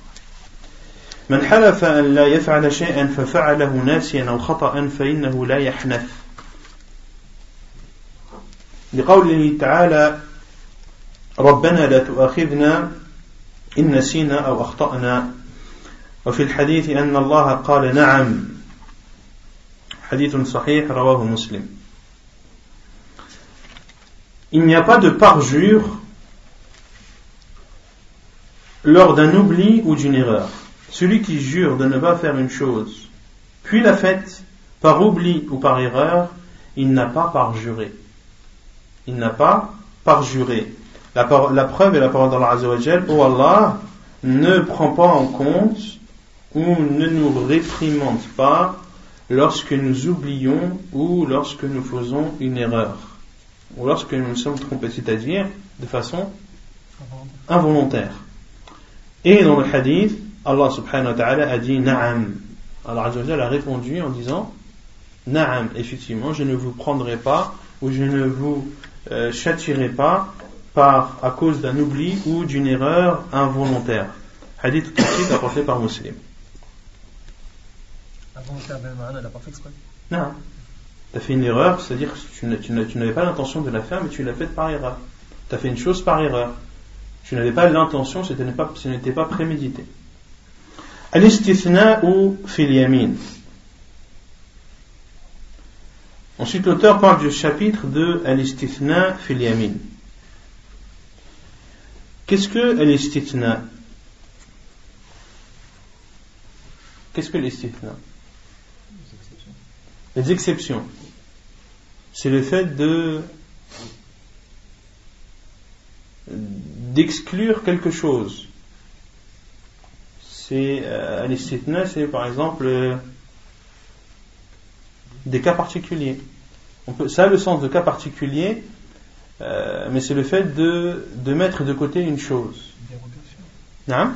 Speaker 1: من حلف أن لا يفعل شيئا ففعله ناسيا أو خطأ فإنه لا يحنث لقوله تعالى ربنا لا تؤاخذنا إن نسينا أو أخطأنا وفي الحديث أن الله قال نعم حديث صحيح رواه مسلم Il n'y a pas de parjure lors d'un oubli ou d'une erreur. Celui qui jure de ne pas faire une chose, puis la fait par oubli ou par erreur, il n'a pas parjuré. Il n'a pas parjuré. La, la preuve est la parole d'Allah Azzawajal, oh Allah ne prend pas en compte ou ne nous réprimande pas lorsque nous oublions ou lorsque nous faisons une erreur ou lorsque nous nous sommes trompés, c'est-à-dire de façon involontaire. Et dans le hadith, Allah subhanahu wa ta'ala a dit Na'am. Allah a répondu en disant Na'am, effectivement, je ne vous prendrai pas ou je ne vous euh, châtierai pas par, à cause d'un oubli ou d'une erreur involontaire. Hadith tout apporté par Muslim.
Speaker 2: Involontaire, ben, elle n'a pas fait exprès
Speaker 1: non. Tu as fait une erreur, c'est-à-dire que tu n'avais pas l'intention de la faire, mais tu l'as faite par erreur. Tu as fait une chose par erreur. Tu n'avais pas l'intention, ce n'était pas, prémédité. Alistithna ou fil Ensuite, l'auteur parle du chapitre de Al-istithna. Qu'est-ce que Alistithna? Qu'est-ce que l'istithna? Les exceptions. C'est le fait de d'exclure quelque chose. C'est euh, c'est par exemple euh, des cas particuliers. On peut, ça a le sens de cas particulier, euh, mais c'est le fait de, de mettre de côté une chose. Dérogation. Non,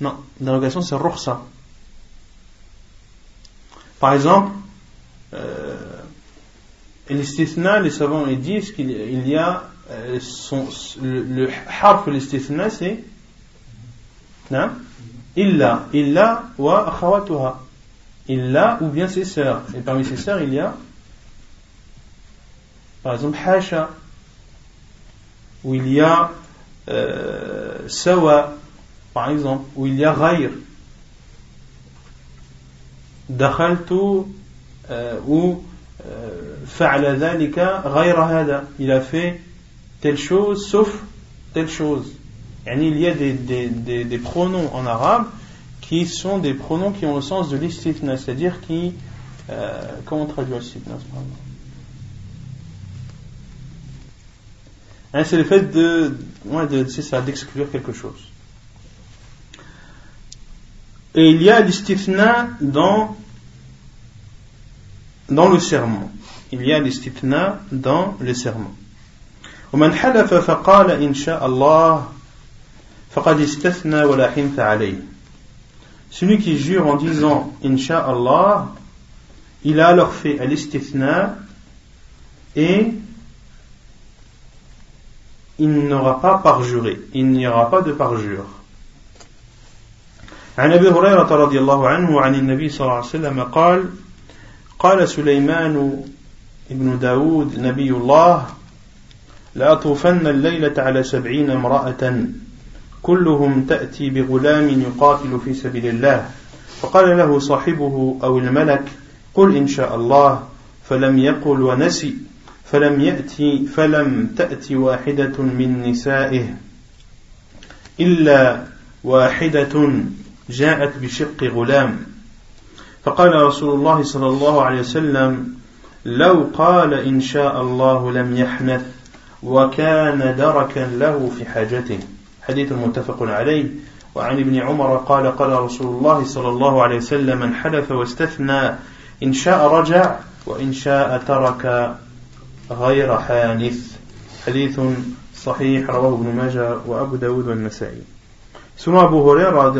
Speaker 1: non dérogation c'est rohsa. Par exemple, euh, les savants ils disent qu'il y a euh, son, le, le harf l'istithna c'est non illa. Illa wa akhawatuha. Illa ou bien ses sœurs. Et parmi ses sœurs il y a par exemple hasha. Où il y a euh, sawa par exemple. Où il y a ghayr ou il a fait telle chose sauf telle chose il y a des, des, des, pronoms en arabe qui sont des pronoms qui ont le sens de l'istithna, c'est-à-dire qui. Euh, comment on traduit l'istithna hein, C'est le fait de. Ouais, ça, d'exclure quelque chose. Et il y a l'istithna dans, dans le serment. Il y a l'istithna dans le serment. ومن حلف فقال إن شاء الله فقد استثنى ولا حنث عليه Celui qui jure en disant Inch'Allah, il a alors fait al-istithna et il n'aura pas parjuré, il n'y aura pas de parjure. عن ابي هريره رضي الله عنه عن النبي صلى الله عليه وسلم قال قال سليمان ابن داود نبي الله لأطوفن الليلة على سبعين امرأة كلهم تأتي بغلام يقاتل في سبيل الله. فقال له صاحبه أو الملك قل إن شاء الله فلم يقل ونسي فلم يأتي فلم تأتي واحدة من نسائه إلا واحدة جاءت بشق غلام. فقال رسول الله صلى الله عليه وسلم لو قال إن شاء الله لم يحنث وكان دركا له في حاجته. حديث متفق عليه. وعن ابن عمر قال قال رسول الله صلى الله عليه وسلم من حلف واستثنى إن شاء رجع وإن شاء ترك غير حانث. حديث صحيح رواه ابن ماجه وأبو داود والنسائي. Selon Abu Huraira,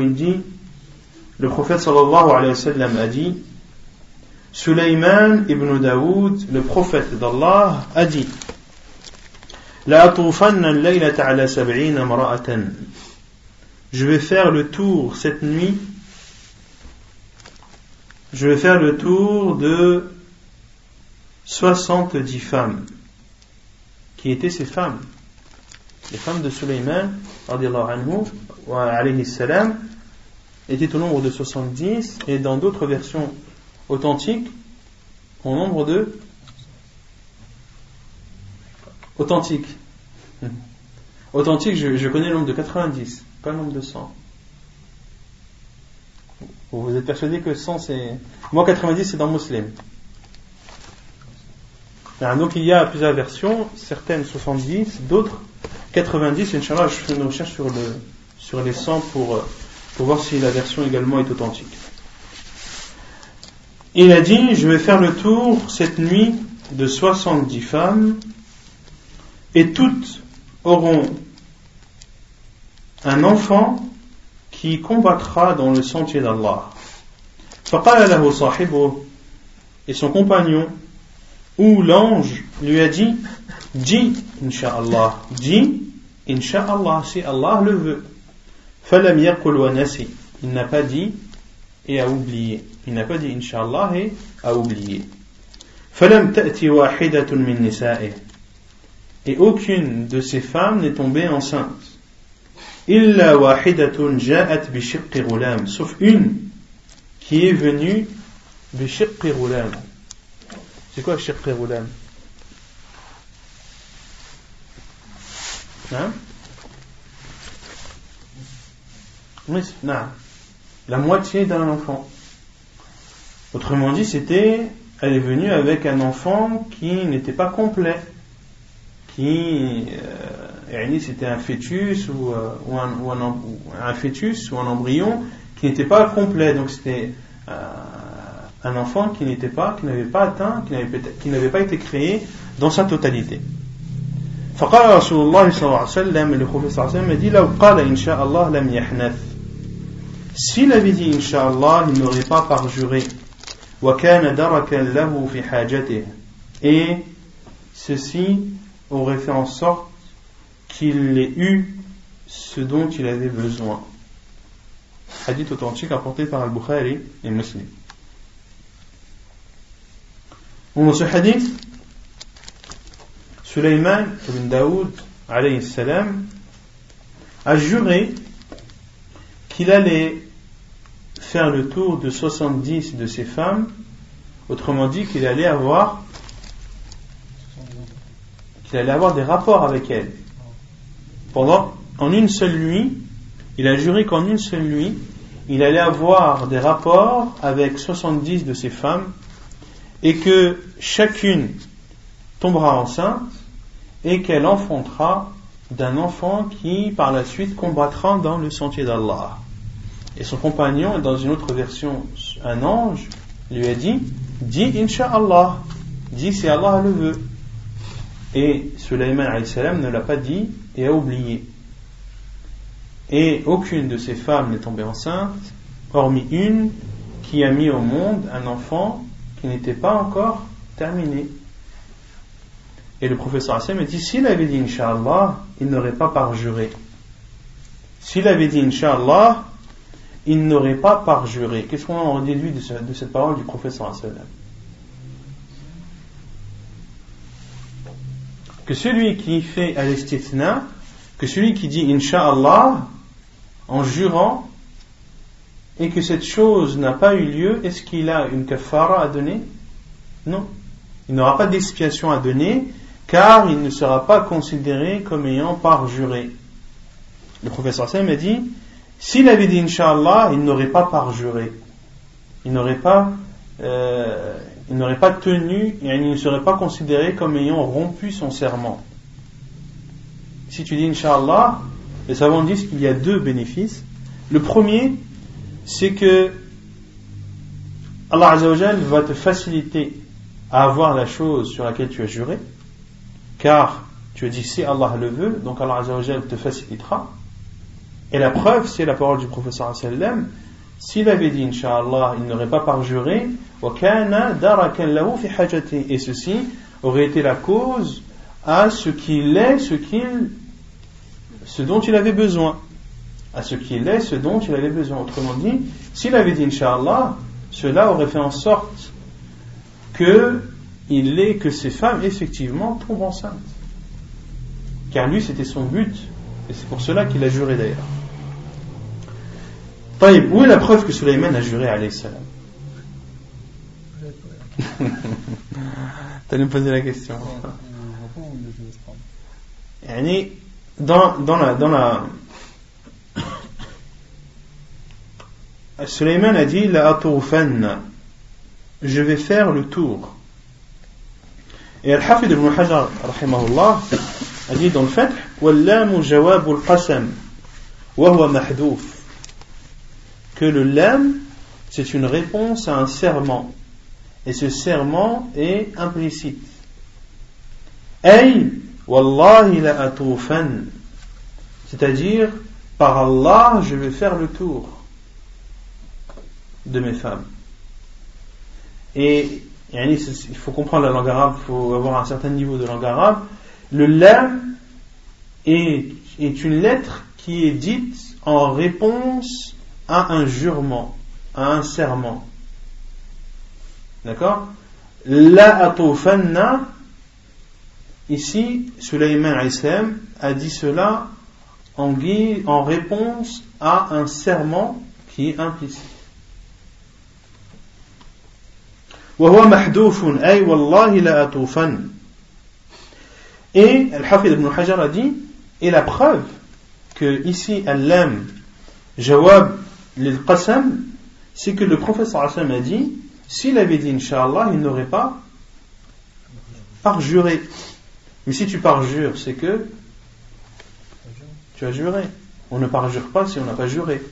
Speaker 1: il dit, le prophète sallallahu alayhi wa sallam a dit, Sulaiman ibn Daoud, le prophète d'Allah, a dit, Je vais faire le tour cette nuit. Je vais faire le tour de 70 femmes. Qui étaient ces femmes? Les femmes de Sulayman, salam, étaient au nombre de 70 et dans d'autres versions authentiques, au nombre de Authentique. Authentique, je, connais le nombre de 90, pas le nombre de 100. Vous êtes persuadé que 100 c'est. Moi 90 c'est dans Muslim. donc il y a plusieurs versions, certaines 70, d'autres 90. Inch'Allah, je fais une recherche sur, le, sur les 100 pour, pour voir si la version également est authentique. Il a dit Je vais faire le tour cette nuit de 70 femmes et toutes auront un enfant qui combattra dans le sentier d'Allah. Et son compagnon, ou l'ange, lui a dit, dis, Inch'Allah, dis, Inch'Allah, si Allah le veut. Il n'a pas dit et a oublié. Il n'a pas dit Inch'Allah et a oublié. Et aucune de ces femmes n'est tombée enceinte. Illa ja'at. Sauf une qui est venue. C'est quoi? Hein? La moitié d'un enfant. Autrement dit, c'était, elle est venue avec un enfant qui n'était pas complet, qui, euh, c'était un fœtus ou, euh, ou, un, ou, un, fœtus ou un embryon qui n'était pas complet. Donc c'était euh, un enfant qui n'était pas, qui n'avait pas atteint, qui n'avait pas été créé dans sa totalité. فقال رسول الله صلى الله عليه وسلم le prophète صلى الله عليه وسلم dit لو قال إن شاء الله لم يحنث s'il avait dit Inch'Allah, il n'aurait pas parjuré. Et ceci aurait fait en sorte qu'il ait eu ce dont il avait besoin. Hadith authentique apporté par Al-Bukhari et Muslim. Dans ce hadith, Sulaiman ibn Daoud a juré qu'il allait faire le tour de 70 de ses femmes, autrement dit qu'il allait avoir qu'il allait avoir des rapports avec elles. Pendant en une seule nuit, il a juré qu'en une seule nuit, il allait avoir des rapports avec 70 de ses femmes et que chacune tombera enceinte et qu'elle enfantera d'un enfant qui par la suite combattra dans le sentier d'Allah. Et son compagnon, dans une autre version, un ange, lui a dit Dis Inch'Allah, dis si Allah le veut. Et Sulaiman ne l'a pas dit et a oublié. Et aucune de ces femmes n'est tombée enceinte, hormis une qui a mis au monde un enfant qui n'était pas encore terminé. Et le professeur Hassan me dit s'il avait dit Inch'Allah, il n'aurait pas parjuré. S'il avait dit Inch'Allah, il n'aurait pas parjuré. Qu'est-ce qu'on en déduit de, cette parole du professeur Que celui qui fait al que celui qui dit Inch'Allah, en jurant, et que cette chose n'a pas eu lieu, est-ce qu'il a une kafara à donner? Non. Il n'aura pas d'expiation à donner, car il ne sera pas considéré comme ayant parjuré. Le professeur Sam a dit, s'il avait dit Inch'Allah, il n'aurait pas parjuré. Il n'aurait pas, euh, il n'aurait pas tenu, et il ne serait pas considéré comme ayant rompu son serment. Si tu dis Inch'Allah, les savants disent qu'il y a deux bénéfices. Le premier, c'est que Allah Azzawajal va te faciliter à avoir la chose sur laquelle tu as juré car tu as dit si Allah le veut, donc Allah Azzawajal te facilitera. Et la preuve, c'est la parole du professeur sallam. S'il avait dit Inch'Allah, il n'aurait pas parjuré, et ceci aurait été la cause à ce qu'il est, ce qu'il, ce dont il avait besoin. À ce qu'il est, ce dont il avait besoin. Autrement dit, s'il avait dit Inch'Allah, cela aurait fait en sorte que il est que ces femmes effectivement tombent enceintes. Car lui, c'était son but, et c'est pour cela qu'il a juré d'ailleurs où est la preuve que Sulaiman a juré alayhi salam? Tu allais me poser la question. Dans, dans la. Dans la Sulaiman a dit La je vais faire le tour. Et Al-Hafid ibn Hajar, a dit dans le fait Wallamu jawabul qasam, wa huwa mahdouf que le lam, c'est une réponse à un serment. Et ce serment est implicite. C'est-à-dire, par Allah, je vais faire le tour de mes femmes. Et il faut comprendre la langue arabe, il faut avoir un certain niveau de langue arabe. Le lam est une lettre qui est dite en réponse à un jurement, à un serment. D'accord La atufanna, ici, Sulaiman islam a dit cela en, en réponse à un serment qui est implicite. وهو محذوف أي والله لا أطوفن Et Al-Hafid ibn Hajar a dit, et la preuve que ici, al-lam, jawab lil-qasam, c'est que le professeur Hassan a dit, s'il avait dit Inch'Allah, il n'aurait pas parjuré. Mais si tu parjures, c'est que tu as juré. On ne parjure pas si on n'a pas juré.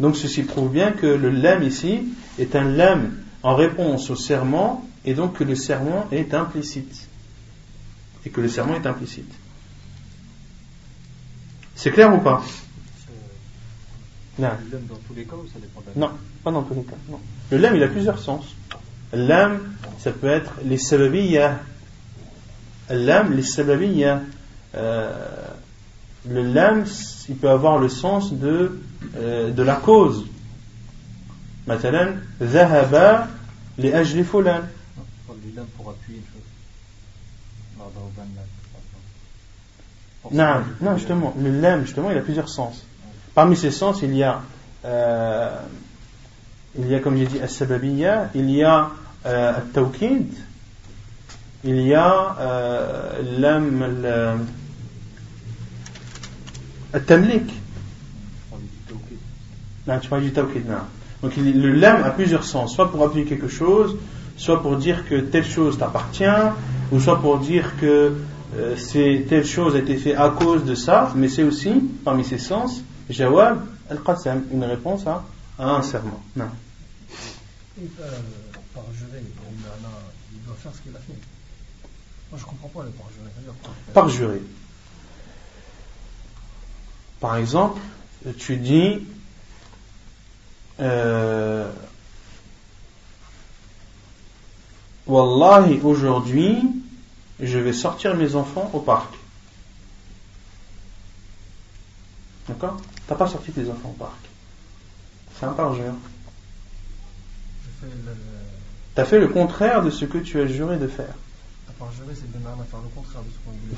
Speaker 1: Donc ceci prouve bien que le lam ici est un lam en réponse au serment et donc que le serment est implicite. Et que le serment est implicite. C'est clair ou pas?
Speaker 2: non. Le dans tous les cas ou ça dépend
Speaker 1: Non, pas dans tous les cas. Non. Le lam il a plusieurs sens. Lam, ça peut être les sababiyya. Lam, les sababiyya. Euh, le lam, il peut avoir le sens de, euh, de la cause. مثلا ذهب لأجل فلان
Speaker 2: pour appuyer une chose.
Speaker 1: Non, non, justement, le lam, justement, il a plusieurs sens. Parmi ces sens, il y a, euh, il y a comme j'ai dit, al-sababiyya, il y a euh, al-tawkid, il y a euh, l'am al-tamlik. Non, tu parles du tawkid, non. Donc le lam a plusieurs sens, soit pour appuyer quelque chose, soit pour dire que telle chose t'appartient, ou soit pour dire que telle chose a été faite à cause de ça, mais c'est aussi, parmi ces sens, jawab al-qasam, une réponse à, à un serment. Non.
Speaker 2: Et euh, par juré, il doit faire ce qu'il a fait. Moi je comprends pas le par juré.
Speaker 1: Par juré. Par exemple, tu dis euh, Wallahi, aujourd'hui, je vais sortir mes enfants au parc. D'accord? T'as pas sorti tes enfants au parc. C'est un parjure. Tu as fait le contraire de ce que tu as juré de faire.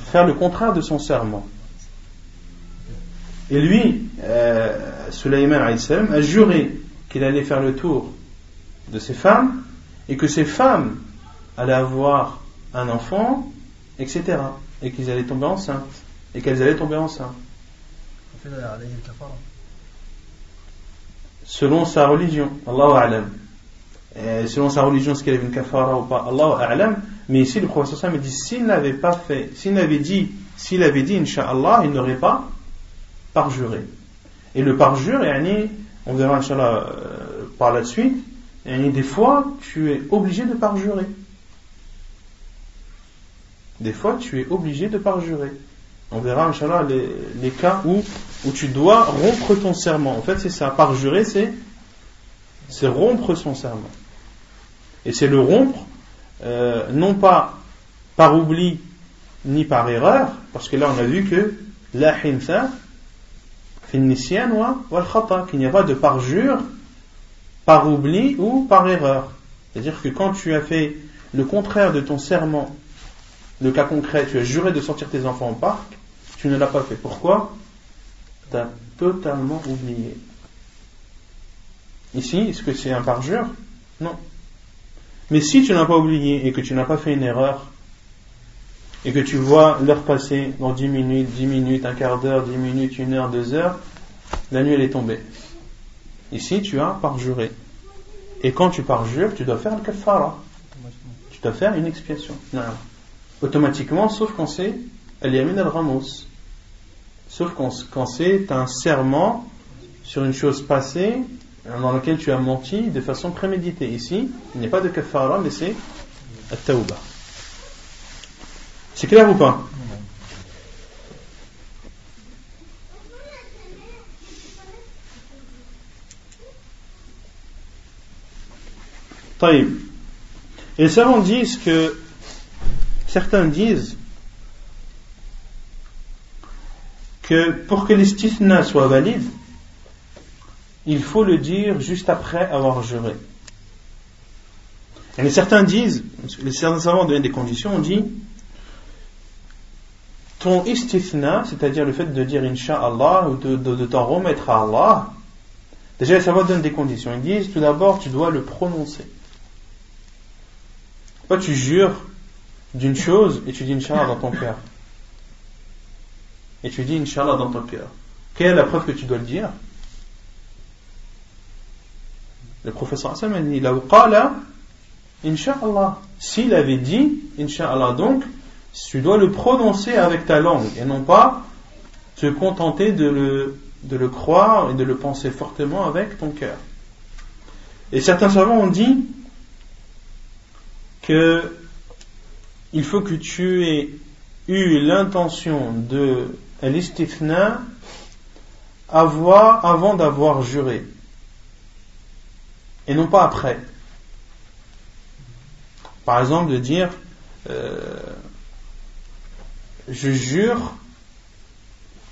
Speaker 1: Faire le contraire de son serment. Et lui, euh, Sulaiman a juré qu'il allait faire le tour de ses femmes et que ses femmes allaient avoir un enfant, etc. Et qu'ils allaient tomber enceintes. Et qu'elles allaient tomber enceintes. Selon sa religion, Allah a'lam. Selon sa religion, est-ce qu'il avait une kafara ou pas Allah a'lam. Mais ici, le professeur me dit s'il n'avait pas fait, s'il n'avait dit, s'il avait dit, Inch'Allah, il n'aurait pas parjuré. Et le parjure, on verra Inch'Allah euh, par la suite, des fois, tu es obligé de parjurer. Des fois, tu es obligé de parjurer. On verra, Inch'Allah, les, cas où, où tu dois rompre ton serment. En fait, c'est ça. Parjurer, c'est, c'est rompre son serment. Et c'est le rompre, euh, non pas par oubli, ni par erreur, parce que là, on a vu que la hintha, qu'il n'y a pas de parjure par oubli ou par erreur. C'est-à-dire que quand tu as fait le contraire de ton serment, le cas concret, tu as juré de sortir tes enfants au parc, tu ne l'as pas fait. Pourquoi? Tu as totalement oublié. Ici, est-ce que c'est un parjure? Non. Mais si tu n'as pas oublié et que tu n'as pas fait une erreur, et que tu vois l'heure passer dans 10 minutes, 10 minutes, un quart d'heure, 10 minutes, une heure, deux heures, la nuit elle est tombée. Ici, tu as parjuré. Et quand tu parjures, tu dois faire le kafara. Tu dois faire une expiation. Automatiquement, sauf quand c'est al-yamin al-ramos. Sauf quand, c'est un serment sur une chose passée dans laquelle tu as menti de façon préméditée. Ici, il n'y a pas de kafara, mais c'est at-tawbah. C'est clair ou pas? Et les savants disent que certains disent que pour que l'istithna soit valide, il faut le dire juste après avoir juré. Et certains disent, les certains savants donnent des conditions, on dit ton istithna, c'est-à-dire le fait de dire Inch'Allah ou de, t'en remettre à Allah, déjà les savants donnent des conditions. Ils disent tout d'abord, tu dois le prononcer. Toi, tu jures d'une chose et tu dis Inch'Allah dans ton cœur. Et tu dis Inch'Allah dans ton cœur. Quelle est la preuve que tu dois le dire? Le professeur Hassan a dit qala Inch'Allah. S'il avait dit Inch'Allah, donc, tu dois le prononcer avec ta langue et non pas te contenter de le, croire et de le penser fortement avec ton cœur. Et certains savants ont dit que il faut que tu aies eu l'intention de l'istifna avoir, avant d'avoir juré. Et non pas après. Par exemple, de dire euh, Je jure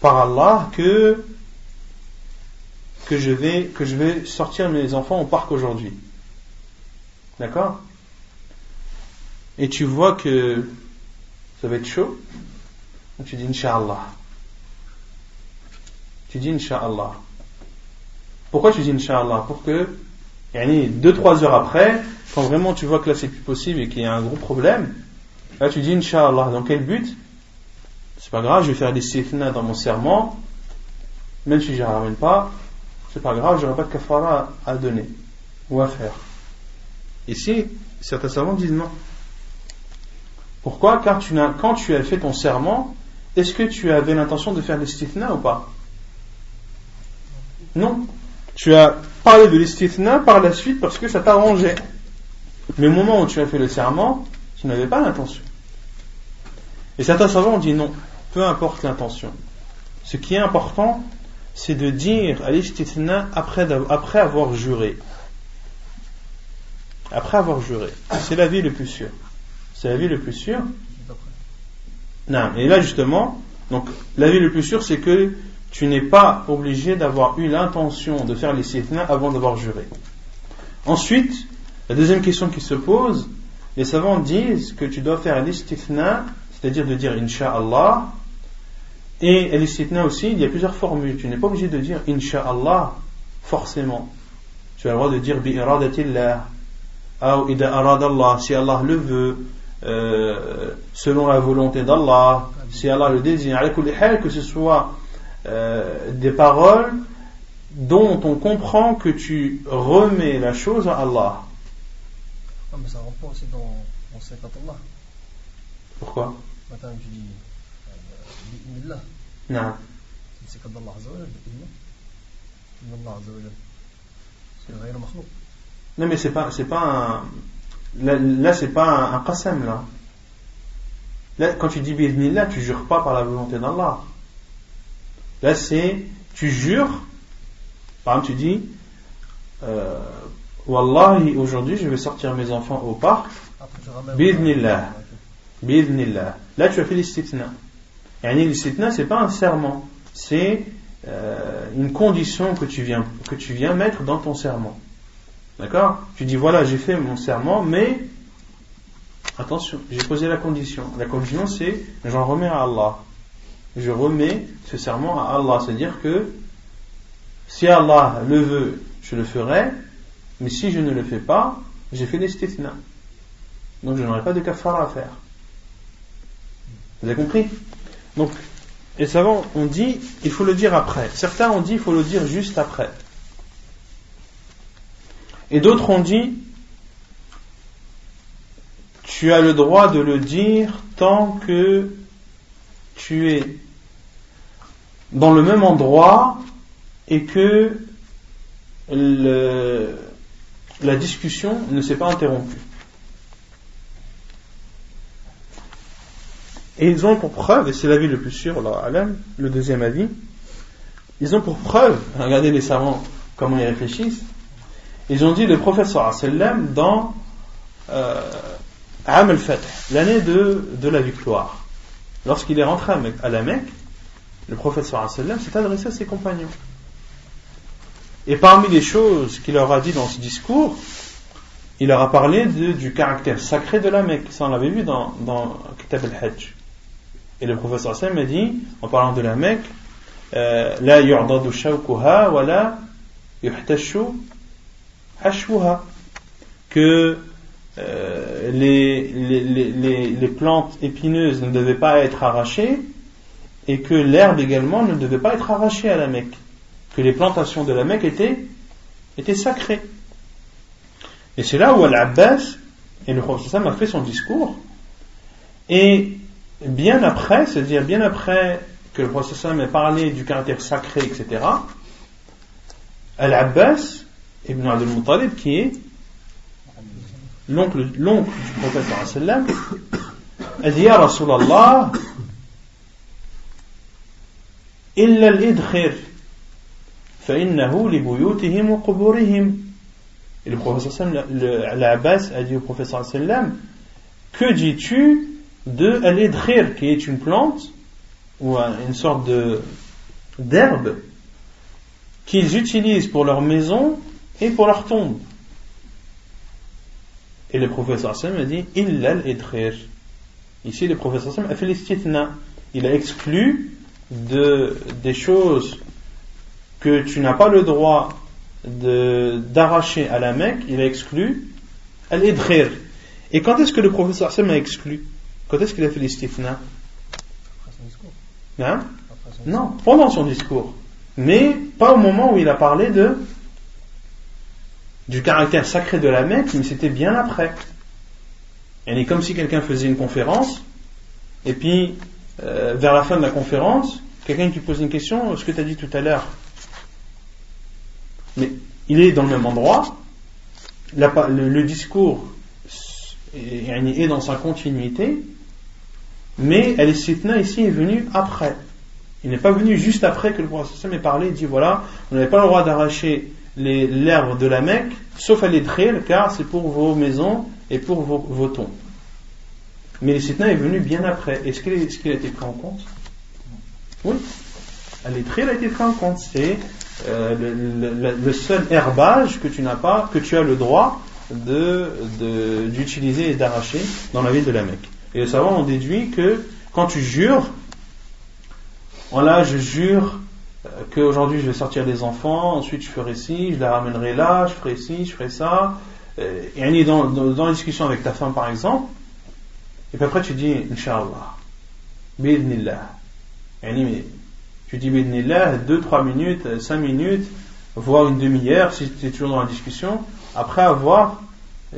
Speaker 1: par Allah que, que, je vais, que je vais sortir mes enfants au parc aujourd'hui. D'accord? Et tu vois que ça va être chaud? tu dis Inch'Allah. Tu dis Inch'Allah. Pourquoi tu dis Inch'Allah? Pour que, deux, trois heures après, quand vraiment tu vois que là c'est plus possible et qu'il y a un gros problème, là tu dis Inch'Allah. Dans quel but? C'est pas grave, je vais faire des sifna dans mon serment, même si je ne ramène pas, c'est pas grave, j'aurai pas de kafara à donner ou à faire. Ici, certains savants disent non. Pourquoi? Car tu quand tu as fait ton serment, est-ce que tu avais l'intention de faire l'istithna ou pas? Non. Tu as parlé de l'istithna par la suite parce que ça t'arrangeait. Mais au moment où tu as fait le serment, tu n'avais pas l'intention. Et certains savants ont dit non, peu importe l'intention. Ce qui est important, c'est de dire à l'istithna après, avoir juré. Après avoir juré. C'est la vie le plus sûre. C'est la vie le plus sûr. Non, et là justement, donc la vie le plus sûr, c'est que tu n'es pas obligé d'avoir eu l'intention de faire les sitna avant d'avoir juré. Ensuite, la deuxième question qui se pose, les savants disent que tu dois faire l'istithna, c'est-à-dire de dire Inch'Allah, et l'istithna aussi, il y a plusieurs formules. Tu n'es pas obligé de dire Inch'Allah forcément. Tu as le droit de dire Bi'iradatillah, ou Ida Allah, si Allah le veut, euh, selon la volonté d'Allah, si Allah le désigne, que ce soit euh, des paroles dont on comprend que tu remets la chose à Allah.
Speaker 2: Ah, mais ça reprend aussi dans, dans Allah.
Speaker 1: Pourquoi?
Speaker 2: Maintenant, tu dis
Speaker 1: euh, Non.
Speaker 2: C'est comme Allah Azzawajal, Allah Azzawajal. C'est rien
Speaker 1: Non, mais c'est pas, c'est pas un Là, là c'est pas un, un qasam, là. Là, quand tu dis là tu jures pas par la volonté d'Allah. Là, c'est, tu jures, par exemple, tu dis, euh, aujourd'hui, je vais sortir mes enfants au parc. Bidnillah. Bidnillah. Là, tu as fait l'istitna. Et l'istitna, c'est pas un serment. C'est euh, une condition que tu viens, que tu viens mettre dans ton serment. D'accord? Tu dis voilà, j'ai fait mon serment, mais attention, j'ai posé la condition. La condition c'est j'en remets à Allah. Je remets ce serment à Allah. C'est-à-dire que si Allah le veut, je le ferai, mais si je ne le fais pas, j'ai fait l'estithna. Donc je n'aurai pas de kafara à faire. Vous avez compris? Donc, les savants ont dit, il faut le dire après. Certains ont dit, il faut le dire juste après. Et d'autres ont dit, tu as le droit de le dire tant que tu es dans le même endroit et que la discussion ne s'est pas interrompue. Et ils ont pour preuve, et c'est l'avis le plus sûr, le deuxième avis, ils ont pour preuve, regardez les savants comment ils réfléchissent, ils ont dit le professeur sallam dans euh, Am al-Fath, l'année de, de la victoire. Lorsqu'il est rentré à la Mecque, le professeur s'est adressé à ses compagnons. Et parmi les choses qu'il leur a dit dans ce discours, il leur a parlé du caractère sacré de la Mecque. Ça, on l'avait vu dans, dans Kitab al-Hajj. Et le professeur Sallam a dit, en parlant de la Mecque, euh, La yu'dadu shawkuha wa la yuhtashu que euh, les, les, les, plantes épineuses ne devaient pas être arrachées et que l'herbe également ne devait pas être arrachée à la Mecque, que les plantations de la Mecque étaient, étaient sacrées. Et c'est là où Al-Abbas et le prophète a fait son discours. Et bien après, c'est-à-dire bien après que le prophète ait parlé du caractère sacré, etc., Al-Abbas, ibn Abdul Muttalib, qui est l'oncle, l'oncle du prophète a dit Ya Rasulallah, illa al-idkhir, فإنه لبيوتهم وقبورهم et le professeur l'Abbas a dit au professeur sallam que dis-tu de al qui est une plante ou une sorte de d'herbe qu'ils utilisent pour leur maison et pour leur tombe et le professeur sallam a dit illa al ici le professeur sallam a fait l'istithna il a exclu de, des choses que tu n'as pas le droit d'arracher à la Mecque, il a exclu al-idkhir. Et quand est-ce que le professeur Sam a exclu? Quand est-ce qu'il a fait l'istifna? Hein? Non, pendant son discours. Mais pas au moment où il a parlé de du caractère sacré de la Mecque, mais c'était bien après. Et est comme si quelqu'un faisait une conférence, et puis euh, vers la fin de la conférence, quelqu'un qui pose une question, ce que tu as dit tout à l'heure, mais il est dans le même endroit, le, discours est, dans sa continuité, mais elle est ici est venu après. Il n'est pas venu juste après que le prophète ait parlé, il dit voilà, vous n'avez pas le droit d'arracher l'herbe de la Mecque, sauf à l'étril, car c'est pour vos maisons et pour vos, tombes. Mais le sitna est venu bien après. Est-ce qu'il a été pris en compte? Oui. L'étril a été pris en compte. C'est euh, le, seul herbage que tu n'as pas, que tu as le droit d'utiliser et d'arracher dans la ville de la Mecque. Et les savants ont déduit que quand tu jures, voilà, je jure euh, qu'aujourd'hui je vais sortir des enfants, ensuite je ferai ci, je les ramènerai là, je ferai ci, je ferai ça. Euh, et dans, dans, dans la discussion avec ta femme par exemple, et puis après tu dis Inch'Allah, Bidnillah. Tu dis Bidnillah, 2-3 minutes, 5 minutes, voire une demi-heure si tu es toujours dans la discussion, après avoir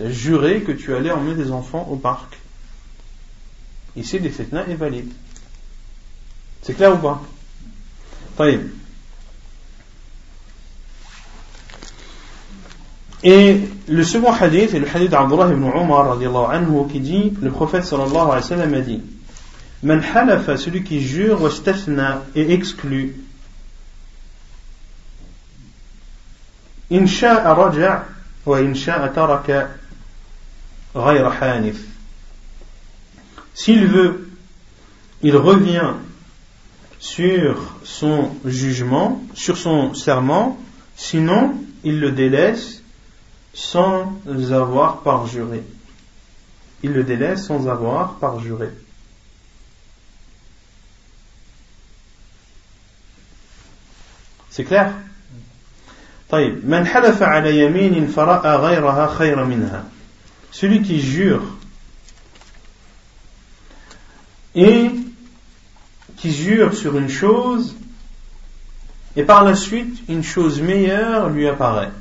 Speaker 1: juré que tu allais emmener des enfants au parc. Ici, l'istithna est valide. C'est clair ou pas? Et le second hadith est le hadith d'Abdullah ibn Umar anhu, qui dit, le prophète sallallahu alayhi wa sallam a dit, Man halafa, celui qui jure, wastafna, et exclut. In sha'a raja' wa in sha'a taraka ghayra hanif. S'il veut, il revient sur son jugement, sur son serment, sinon il le délaisse sans avoir parjuré. Il le délaisse sans avoir parjuré. C'est clair? Celui qui jure et qui jure sur une chose et par la suite une chose meilleure lui apparaît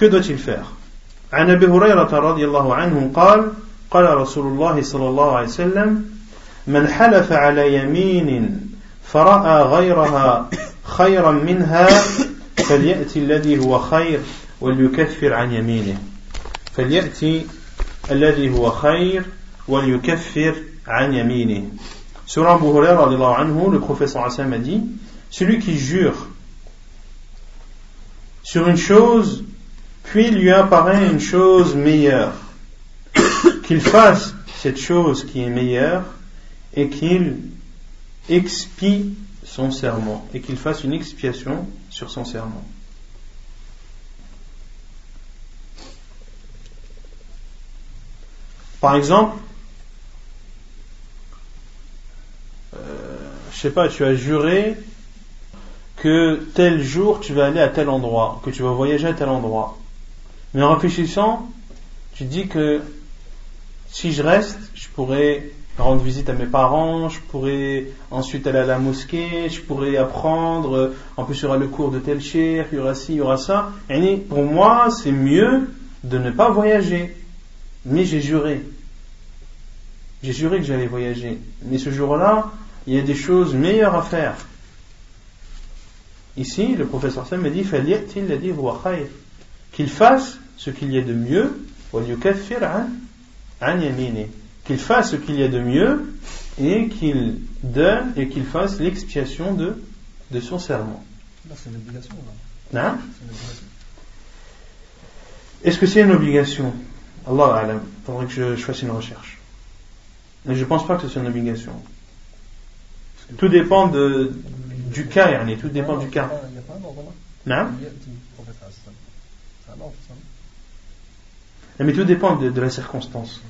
Speaker 1: que doit-il faire? عن أبي هريرة رضي الله عنه قال قال رسول الله صلى الله عليه وسلم من حلف على يمين فرأى غيرها خيرا منها فليأتي الذي هو خير وليكفر عن يمينه. فليأتي الذي هو خير وليكفر عن يمينه. Sur Abu Huraira, anhu, le professeur Hassan a dit Celui qui jure sur une chose, puis lui apparaît une chose meilleure, qu'il fasse cette chose qui est meilleure et qu'il expie son serment et qu'il fasse une expiation sur son serment. Par exemple, euh, je sais pas, tu as juré que tel jour tu vas aller à tel endroit, que tu vas voyager à tel endroit. Mais en réfléchissant, Tu dis que si je reste, je pourrais rendre visite à mes parents, je pourrais ensuite aller à la mosquée, je pourrais apprendre, en plus il y aura le cours de tel cher, il y aura ci, il y aura ça. Et pour moi, c'est mieux de ne pas voyager. Mais j'ai juré. J'ai juré que j'allais voyager. Mais ce jour-là, il y a des choses meilleures à faire. Ici, le professeur Sam me dit qu'il fasse ce qu'il y a de mieux qu'il fasse ce qu'il y a de mieux et qu'il donne et qu'il fasse l'expiation de, de son serment.
Speaker 2: C'est une obligation.
Speaker 1: Hein? Est-ce que c'est une obligation? Allah alam. Il faudrait que je, fasse une recherche. Mais je ne pense pas que ce soit une obligation. Tout dépend de, du cas, yani, tout dépend du cas. Non? Mais tout dépend de, la circonstance.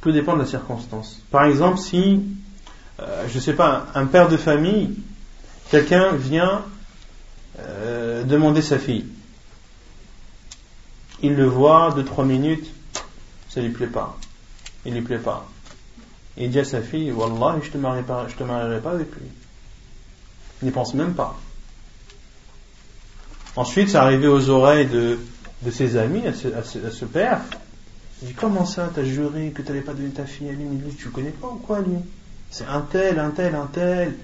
Speaker 1: Tout dépend de la circonstance. Par exemple, si, euh, je ne sais pas, un père de famille, quelqu'un vient euh, demander sa fille. Il le voit deux trois minutes, ça lui plaît pas. Il lui plaît pas. Il dit à sa fille, Wallah, je te te marierai pas avec lui. Il n'y pense même pas. Ensuite, c'est arrivé aux oreilles de, de ses amis, à ce, à ce père. Il dit Comment ça, t'as juré que tu n'allais pas donner ta fille à lui Mais lui, tu le connais pas ou quoi, lui? C'est un tel, un tel, un tel.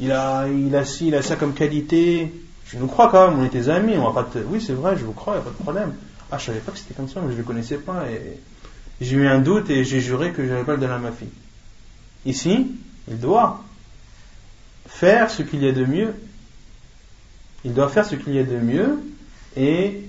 Speaker 1: Il a, il a il a ça comme qualité. Je nous crois quand même, on est tes amis, on va pas. Oui, c'est vrai, je vous crois, il n'y a pas de problème. Ah, je savais pas que c'était comme ça, mais je ne le connaissais pas. J'ai eu un doute et j'ai juré que je n'allais pas le donner à ma fille. Ici, il doit faire ce qu'il y a de mieux. Il doit faire ce qu'il y a de mieux et